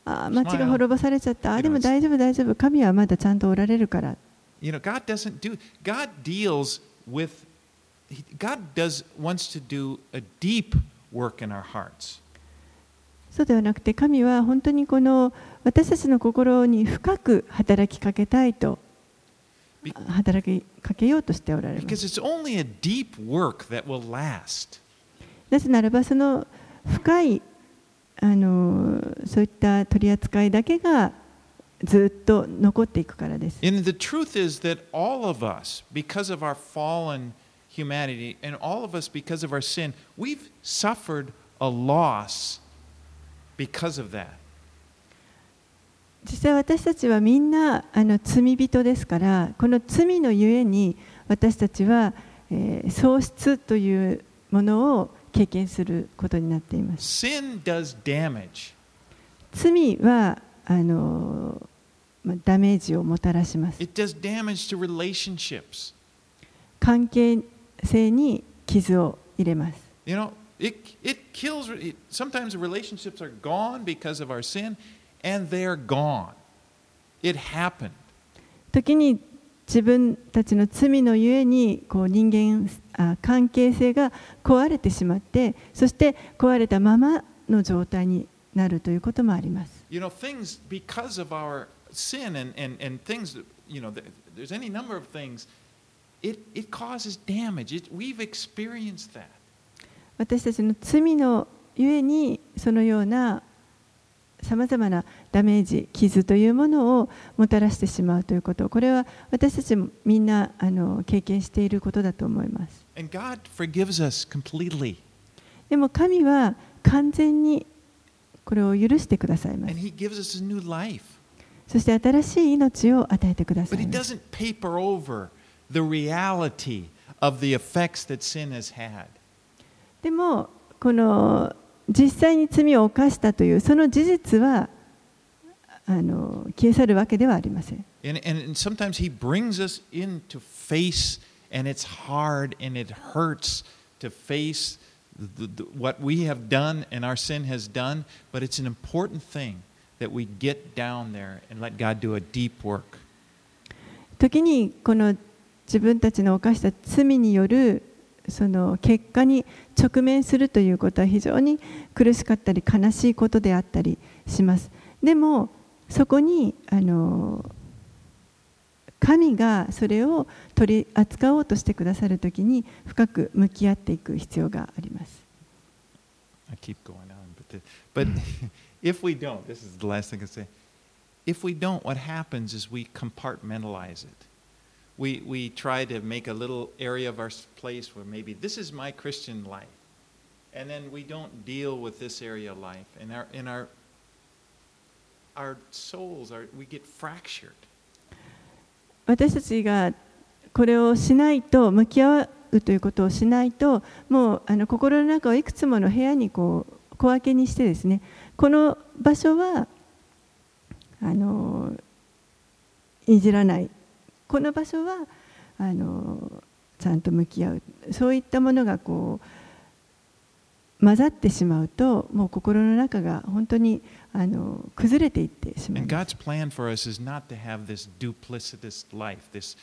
Speaker 2: あ町が滅ぼされちゃった。あでも大丈夫、大丈夫。神はまだちゃんとおられるから。
Speaker 1: You know, God doesn't do, God deals with, God does, wants to do a deep work in our hearts.
Speaker 2: そうではなくて神は本当にこの私たちの心に深く働きかけたいと働きかけようとしておられます。なぜならばその深いあのそういった取り扱いだけがずっと残っていくからです。
Speaker 1: And the truth is that all of us, because of our fallen humanity, and all of us, because of our sin, we've suffered a loss because of that.
Speaker 2: 実際私たちはみんなあの罪人ですからこの罪のゆえに私たちは、えー、喪失というものを経験することになっています。
Speaker 1: Sin does damage.
Speaker 2: 罪はあの、まあ、ダメージをもたらします。
Speaker 1: It does damage to relationships.
Speaker 2: 関係性に傷を入れます。
Speaker 1: You know, It, it kills, it, sometimes relationships are gone because of our sin, and they're gone. It happened.
Speaker 2: 時に自分たちの罪のゆえにこう人間あ関係性が壊れてしまってそして壊れたままの状態になるということもあります。
Speaker 1: You know, things because of our sin and, and, and things, you know, there's any number of things, it, it causes damage. It, we've experienced that.
Speaker 2: 私たちの罪のゆえにそのようなさまざまなダメージ、傷というものをもたらしてしまうということ、これは私たちもみんなあの経験していることだと思います。でも神は完全にこれを許してくださいます。そして新しい命を与えてくださいます。でもこの実際に罪を犯したというその事実はあの消え去るわけではありません。
Speaker 1: And, and sometimes he brings us in to face, and it's hard and it hurts to face the, the, what we have done and our sin has done, but it's an important thing that we get down there and let God do a deep work.
Speaker 2: 時にこの 自分たちの犯した罪によるその結果に直面するということは非常に苦しかったり悲しいことであったりします。でもそこにあの神がそれを取り扱おうとしてくださるときに深く向き合っていく必要があります。
Speaker 1: I keep going on, but, but if we don't, this is the last thing I say. If we don't, what happens is we compartmentalize it. We, we try to make a little area of our place where maybe this is my Christian life. And then we don't deal with this area of life. And our, in our, our souls, are, we get fractured.
Speaker 2: 私たちがこれをしないと向き合うということをしないともうあの心の中をいくつもの部屋にこう小分けにしてですねこの場所はあのいじらないこの場所はあのちゃんと向き合うそういったものがこう混ざってしまうともう心の中が本当にあの崩れていってしまいます。God's plan for us is not to have this duplicitous life, this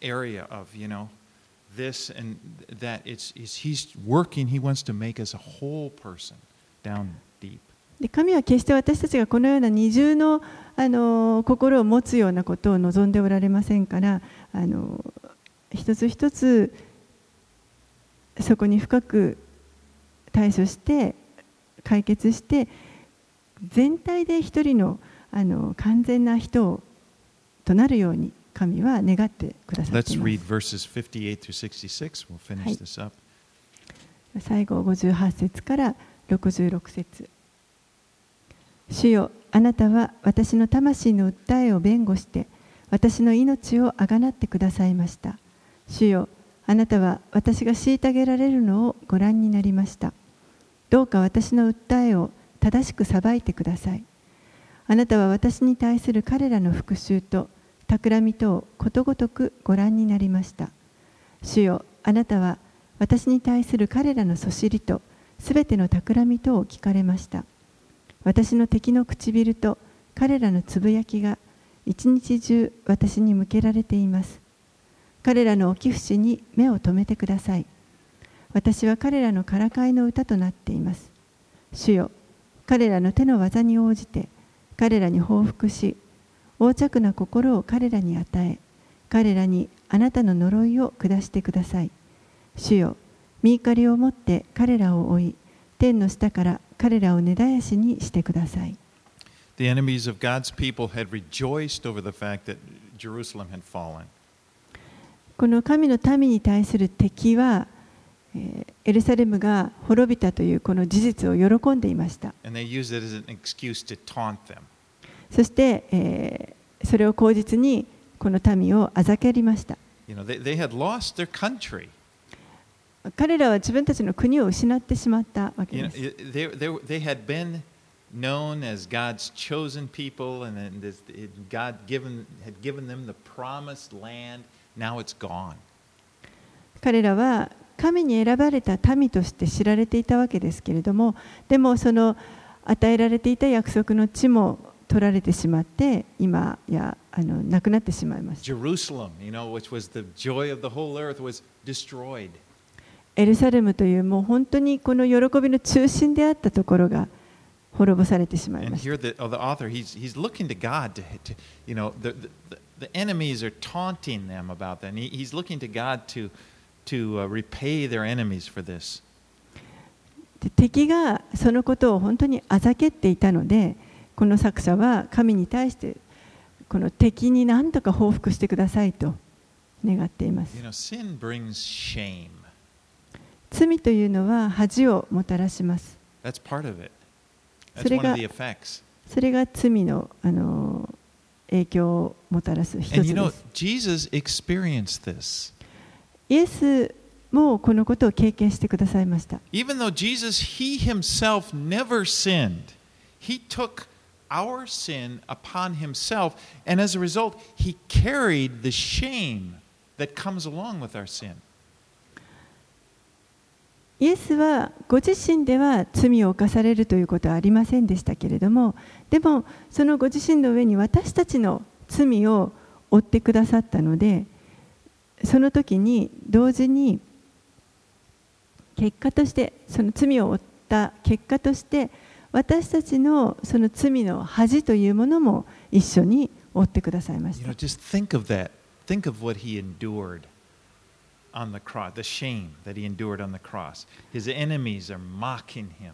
Speaker 2: area of, you know,
Speaker 1: this and that. It's, it's, he's working, he wants to make us a whole person down deep.
Speaker 2: で神は決して私たちがこのような二重のあの心を持つようなことを望んでおられませんからあの一つ一つそこに深く対処して解決して全体で一人のあの完全な人となるように神は願ってくださっています。
Speaker 1: verses 58 through 66. We'll finish
Speaker 2: Hi.
Speaker 1: this up.
Speaker 2: 最後58節から66節主よあなたは私の魂の訴えを弁護して私の命をあがなってくださいました。主よあなたは私が虐げられるのをご覧になりました。どうか私の訴えを正しく裁いてください。あなたは私に対する彼らの復讐と企みとをことごとくご覧になりました。主よあなたは私に対する彼らのそしりとすべての企みとを聞かれました。私の敵の唇と彼らのつぶやきが一日中私に向けられています。彼らの置き伏に目を留めてください。私は彼らのからかいの歌となっています。主よ彼らの手の技に応じて彼らに報復し横着な心を彼らに与え彼らにあなたの呪いを下してください。主よ見怒りを持って彼らを追い天の下から彼らを根絶やしにしてください。神の民に対する敵は、エルサレムが滅びたというこの事実を喜んでいました。そして、えー、それを口実にこの民をあざけりました。彼らは自分たちの国を失ってしまったわけです
Speaker 1: they, they, they had been known as God's chosen people, and this, God given, had given them the promised land. Now it's gone.
Speaker 2: 彼らは神に選ばれた民として知られていたわけですけれどもでもその与えられていた約束の地も取られてしまって今やあのなくなってしまいました
Speaker 1: Jerusalem, you know, which was the joy of the whole earth, was destroyed.
Speaker 2: エルサレムというもう本当にこの喜びの中心であったところが滅ぼされてしまいました
Speaker 1: the, oh, the author, he's, he's looking to God to, to you know, the, the, the enemies are taunting them about that. And he, he's looking to God to, to uh, repay their enemies for this.
Speaker 2: で敵がそのことを本当にあざけっていたのでこの作者は神に対してこの敵に何とか報復してくださいと願っています
Speaker 1: You know, sin brings shame.
Speaker 2: 罪というのは恥をもたらしますそれが.それが罪のあの影響をもたらす一
Speaker 1: And
Speaker 2: つ
Speaker 1: you
Speaker 2: で
Speaker 1: know,
Speaker 2: す
Speaker 1: Jesus experienced this.
Speaker 2: イエスもこのことを経験してくださいました
Speaker 1: Even though Jesus, he himself never sinned, he took our sin upon himself, and as a result, he carried the shame that comes along with our sin.
Speaker 2: イエスはご自身では罪を犯されるということはありませんでしたけれどもでもそのご自身の上に私たちの罪を負ってくださったのでその時に同時に結果としてその罪を負った結果として私たちのその罪の恥というものも一緒に負ってくださいまし
Speaker 1: You
Speaker 2: た
Speaker 1: know, on the cross, the shame that he endured on the cross. His enemies are mocking him.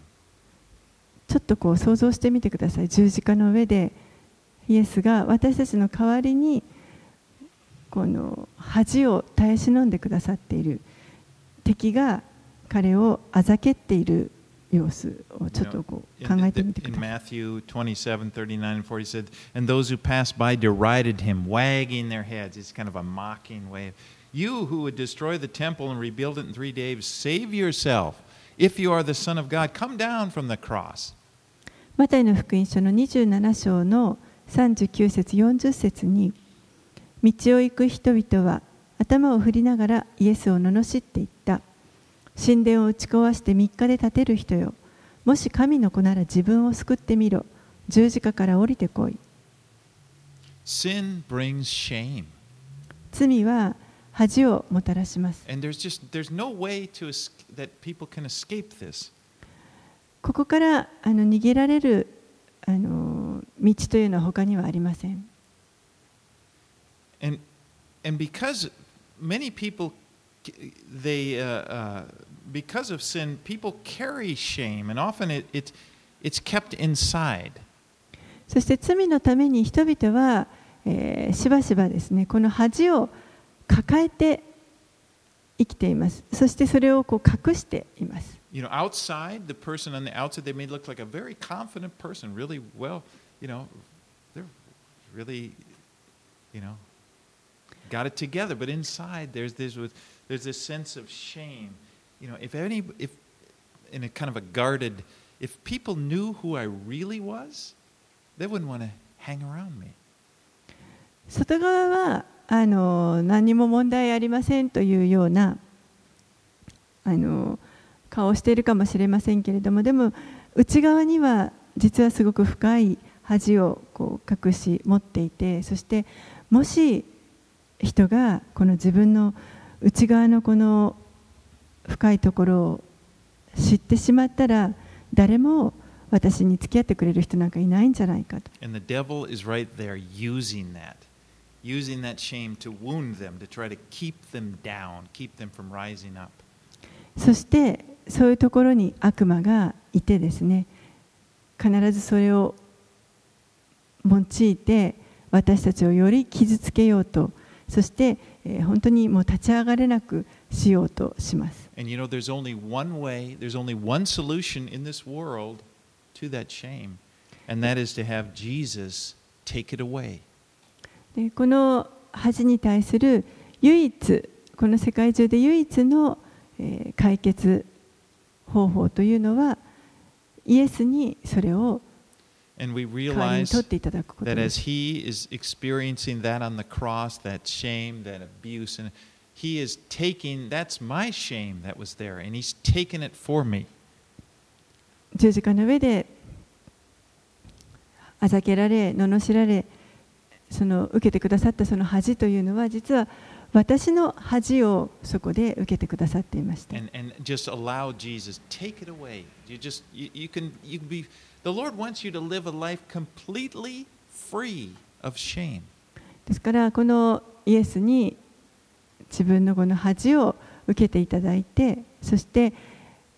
Speaker 2: ちょっとこう想像してみてください十字架の上でイエスが私たちの代わりにこの恥を耐え忍んでくださっている敵が彼をあざけっている様子をちょっとこう考えてみてください
Speaker 1: Matthew 27, 39, and 40 said, And those who passed by derided him, wagging their heads. It's kind of a mocking way. You who would destroy the temple and rebuild it in three days, save yourself. If you are the Son of God, come down from the cross.
Speaker 2: マタイの福音書の27章の39節40節に道を行く人々は頭を振りながらイエスを罵っていった神殿を打ち壊して3日で建てる人よもし神の子なら自分を救ってみろ十字架から降りてこい
Speaker 1: Sin brings shame.
Speaker 2: 罪は恥をもたらします。ここからあの逃げられるあの道というのは他にはありません。そして罪のために人々は、えー、しばしばですね、この恥を抱えて生きていますそしてそれをこう隠しています
Speaker 1: You know, outside, the person on the outside, they may look like a very confident person, really well, you know, they're really, you know, got it together. But inside, there's this there's this sense of shame. You know, if any, if in a kind of a guarded, if people knew who I really was, they wouldn't want to hang around me.
Speaker 2: 外側はあの何も問題ありませんというようなあの顔をしているかもしれませんけれどもでも内側には実はすごく深い恥をこう隠し持っていてそしてもし人がこの自分の内側のこの深いところを知ってしまったら誰も私に付き合ってくれる人なんかいないんじゃないかと。
Speaker 1: using that, using that shame to wound them, to try to keep them down, keep them from rising up.
Speaker 2: そしてそういうところに悪魔がいてですね必ずそれを用いて私たちをより傷つけようとそして、えー本当にもう立ち上がれなくしようとします
Speaker 1: And you know, there's only one way, there's only one solution in this world to that shame, and that is to have Jesus take it away.
Speaker 2: でこの恥に対する唯一この世界中で唯一の、えー、解決方法というのはイエスにそれを代わりに取っていただくことです。
Speaker 1: That that cross, that shame, that abuse, taking,
Speaker 2: 十字架の上であざけられ罵られ。その受けてくださったその恥というのは実は私の恥をそこで受けてくださっていました
Speaker 1: and, and just allow Jesus take it away. You just you, you can you can be the Lord wants you to live a life completely free of shame.
Speaker 2: ですからこのイエスに自分のこの恥を受けていただいてそして、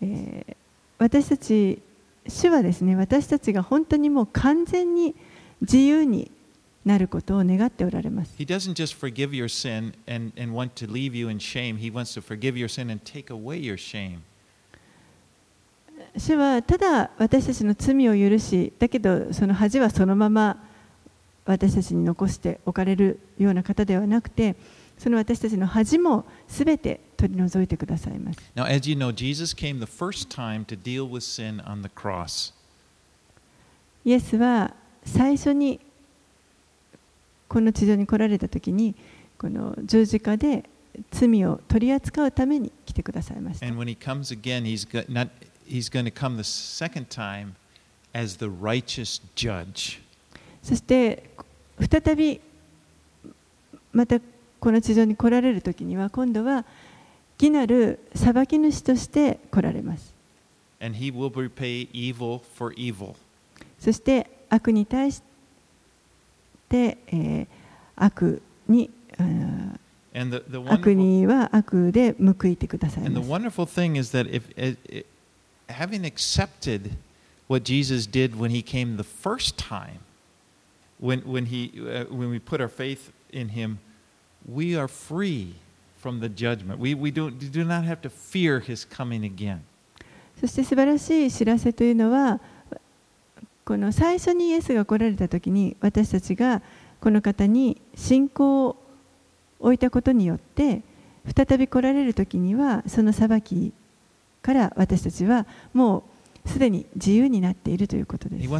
Speaker 2: えー私たち主はですね私たちが本当にもう完全に自由になることを願っておられます
Speaker 1: He doesn't just forgive your sin and, and want to leave you in shame. He wants to forgive your sin and take away your shame.
Speaker 2: 主はただ私たちの罪を許しだけどその恥はそのまま私たちに残しておかれるような方ではなくてその私たちの恥もすべて取り除いてくださいます
Speaker 1: Now, as you know, Jesus came the first time to deal with sin on the cross.
Speaker 2: イエスは最初にこの地上に来られた時に、この十字架で罪を取り扱うために来てくださいました。そして、再び、またこの地上に来られる時には、今度は、義なる裁き主として来られます。そして、悪に、えー悪にあー
Speaker 1: And the, the
Speaker 2: 悪には悪で報いてくださいます
Speaker 1: having accepted what Jesus did when he came the first time, when, when, he, uh, when we put our faith in him, we are free from the judgment. We, we don't, do not have to fear his coming again.
Speaker 2: そして素晴らしい知らせというのはこの最初にイエスが来られた時に私たちがこの方に信仰を置いたことによって再び来られる時にはその裁きから私たちはもうすでに自由になっているということです.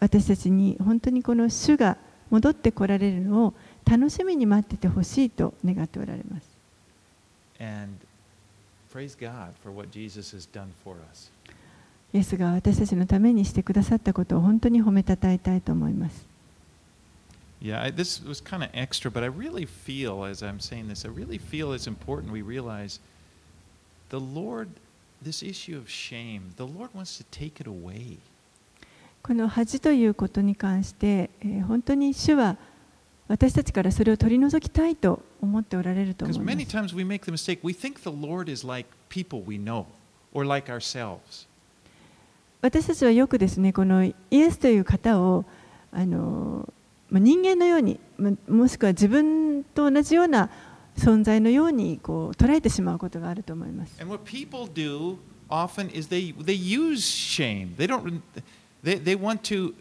Speaker 2: 私たちに本当にこの主が戻って来られるのを楽しみに待っててほしいと願っておられます
Speaker 1: And praise God for what Jesus has done for us.
Speaker 2: イエスが私たちのためにしてくださったことを本当に褒めたたえたいと思います
Speaker 1: Yeah, I, this was kind of extra, but I really feel, as I'm saying this, I really feel it's important we realize the Lord, this issue of shame, the Lord wants to take it away.
Speaker 2: この恥ということに関して、えー本当に主は私たちからそれを取り除きたいと思っておられると思いま
Speaker 1: many
Speaker 2: す。
Speaker 1: times we make the mistake, we think the Lord is like people we know or like ourselves.
Speaker 2: 私たちはよくですねこのイエスという方をあのまあ人間のようにもしくは自分と同じような存在のようにこう捉えてしまうことがあると思います。
Speaker 1: And what people do often is they, they use shame. They don't, they, they want to,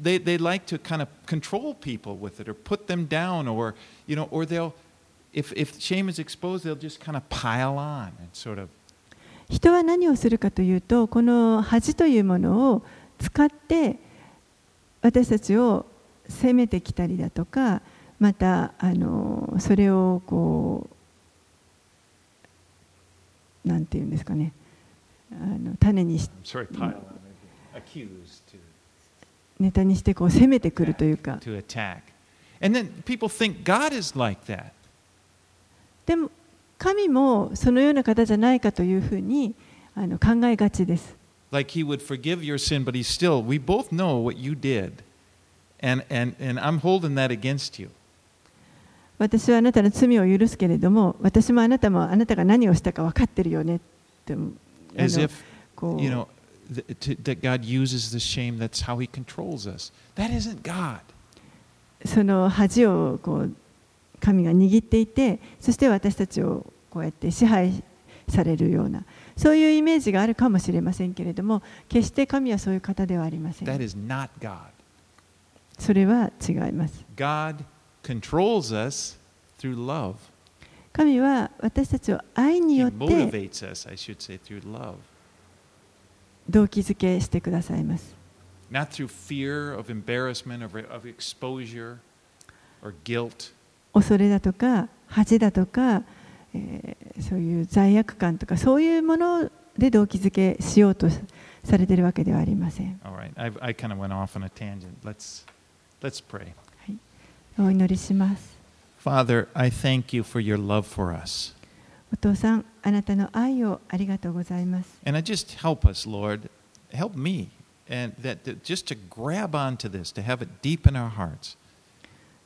Speaker 1: they, they like to kind of control people with it or put them down or, you know, or they'll, if, if shame is exposed, they'll just kind of pile on and sort of,
Speaker 2: 人は何をするかというとこの恥というものを使って私たちを責めてきたりだとかまたあのそれをこうなんていうんですかね。あの種にしネタにしてこう攻めてくるというか.でも神もそのような方じゃないかというふうにあの考えがちです。
Speaker 1: like he would forgive your sin, but he's still, we both know what you did. And, and, and I'm holding that against you.
Speaker 2: 私はあなたの罪を許すけれども私もあなたもあなたが何をしたか分かってるよねってあ
Speaker 1: As
Speaker 2: の
Speaker 1: if, you know, that God uses the shame, that's how he controls us. That isn't God.
Speaker 2: その恥をこう神が握っていてそして私たちをこうやって支配されるようなそういうイメージがあるかもしれませんけれども決して神はそういう方ではありません.それは違います
Speaker 1: God controls us through love.
Speaker 2: 神は私たちを愛によって
Speaker 1: motivates us, I should say, through love.
Speaker 2: 動機づけしてくださいます
Speaker 1: Not through fear of embarrassment, of, of exposure, or guilt.
Speaker 2: 恐れだとか恥だとか、えーそういう罪悪感とかそういうもので動機づけしようとされているわけではありません.お祈りします
Speaker 1: Father, I thank you for your love for us.
Speaker 2: お父さんあなたの愛をありがとうございます
Speaker 1: And I just help us, Lord. Help me. And that just to grab onto this, to have it deep in our hearts.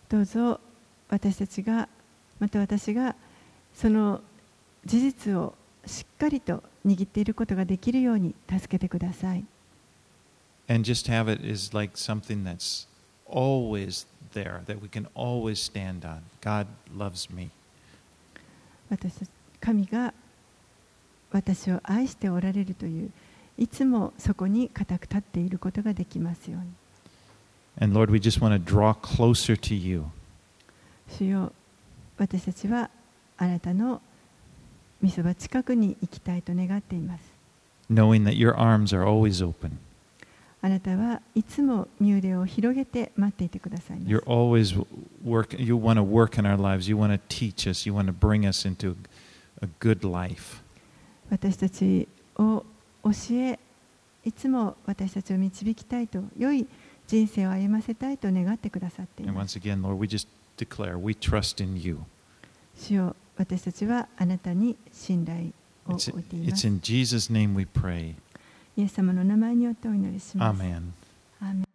Speaker 2: どうぞ私たちがまた私がその事実をしっかりと握っていることができるように助けてください
Speaker 1: And just have it as like something that's always there, that we can always stand on. God loves me.
Speaker 2: 私神が私を愛しておられるといういつもそこに固く立っていることができますように
Speaker 1: And Lord, we just want to draw closer to you.
Speaker 2: 主よ私たちはあなたの御そば近くに行きたいと願っています
Speaker 1: knowing that your arms are always open.
Speaker 2: あなたはいつも身腕を広げて待っていてください
Speaker 1: You're always work. You want to work in our lives. You want to teach us. You want to bring us into a good life.
Speaker 2: 私たちを教えいつも私たちを導きたいと良い人生を歩ませたいと願ってくださってい
Speaker 1: And
Speaker 2: ます
Speaker 1: once again, Lord, we just declare we trust in you.
Speaker 2: 主よ私たちはあなたに信頼を
Speaker 1: It's,
Speaker 2: 置いていま
Speaker 1: it's
Speaker 2: す
Speaker 1: in Jesus' name we pray.
Speaker 2: イエス様の名前によってお祈りします
Speaker 1: Amen.
Speaker 2: アーメン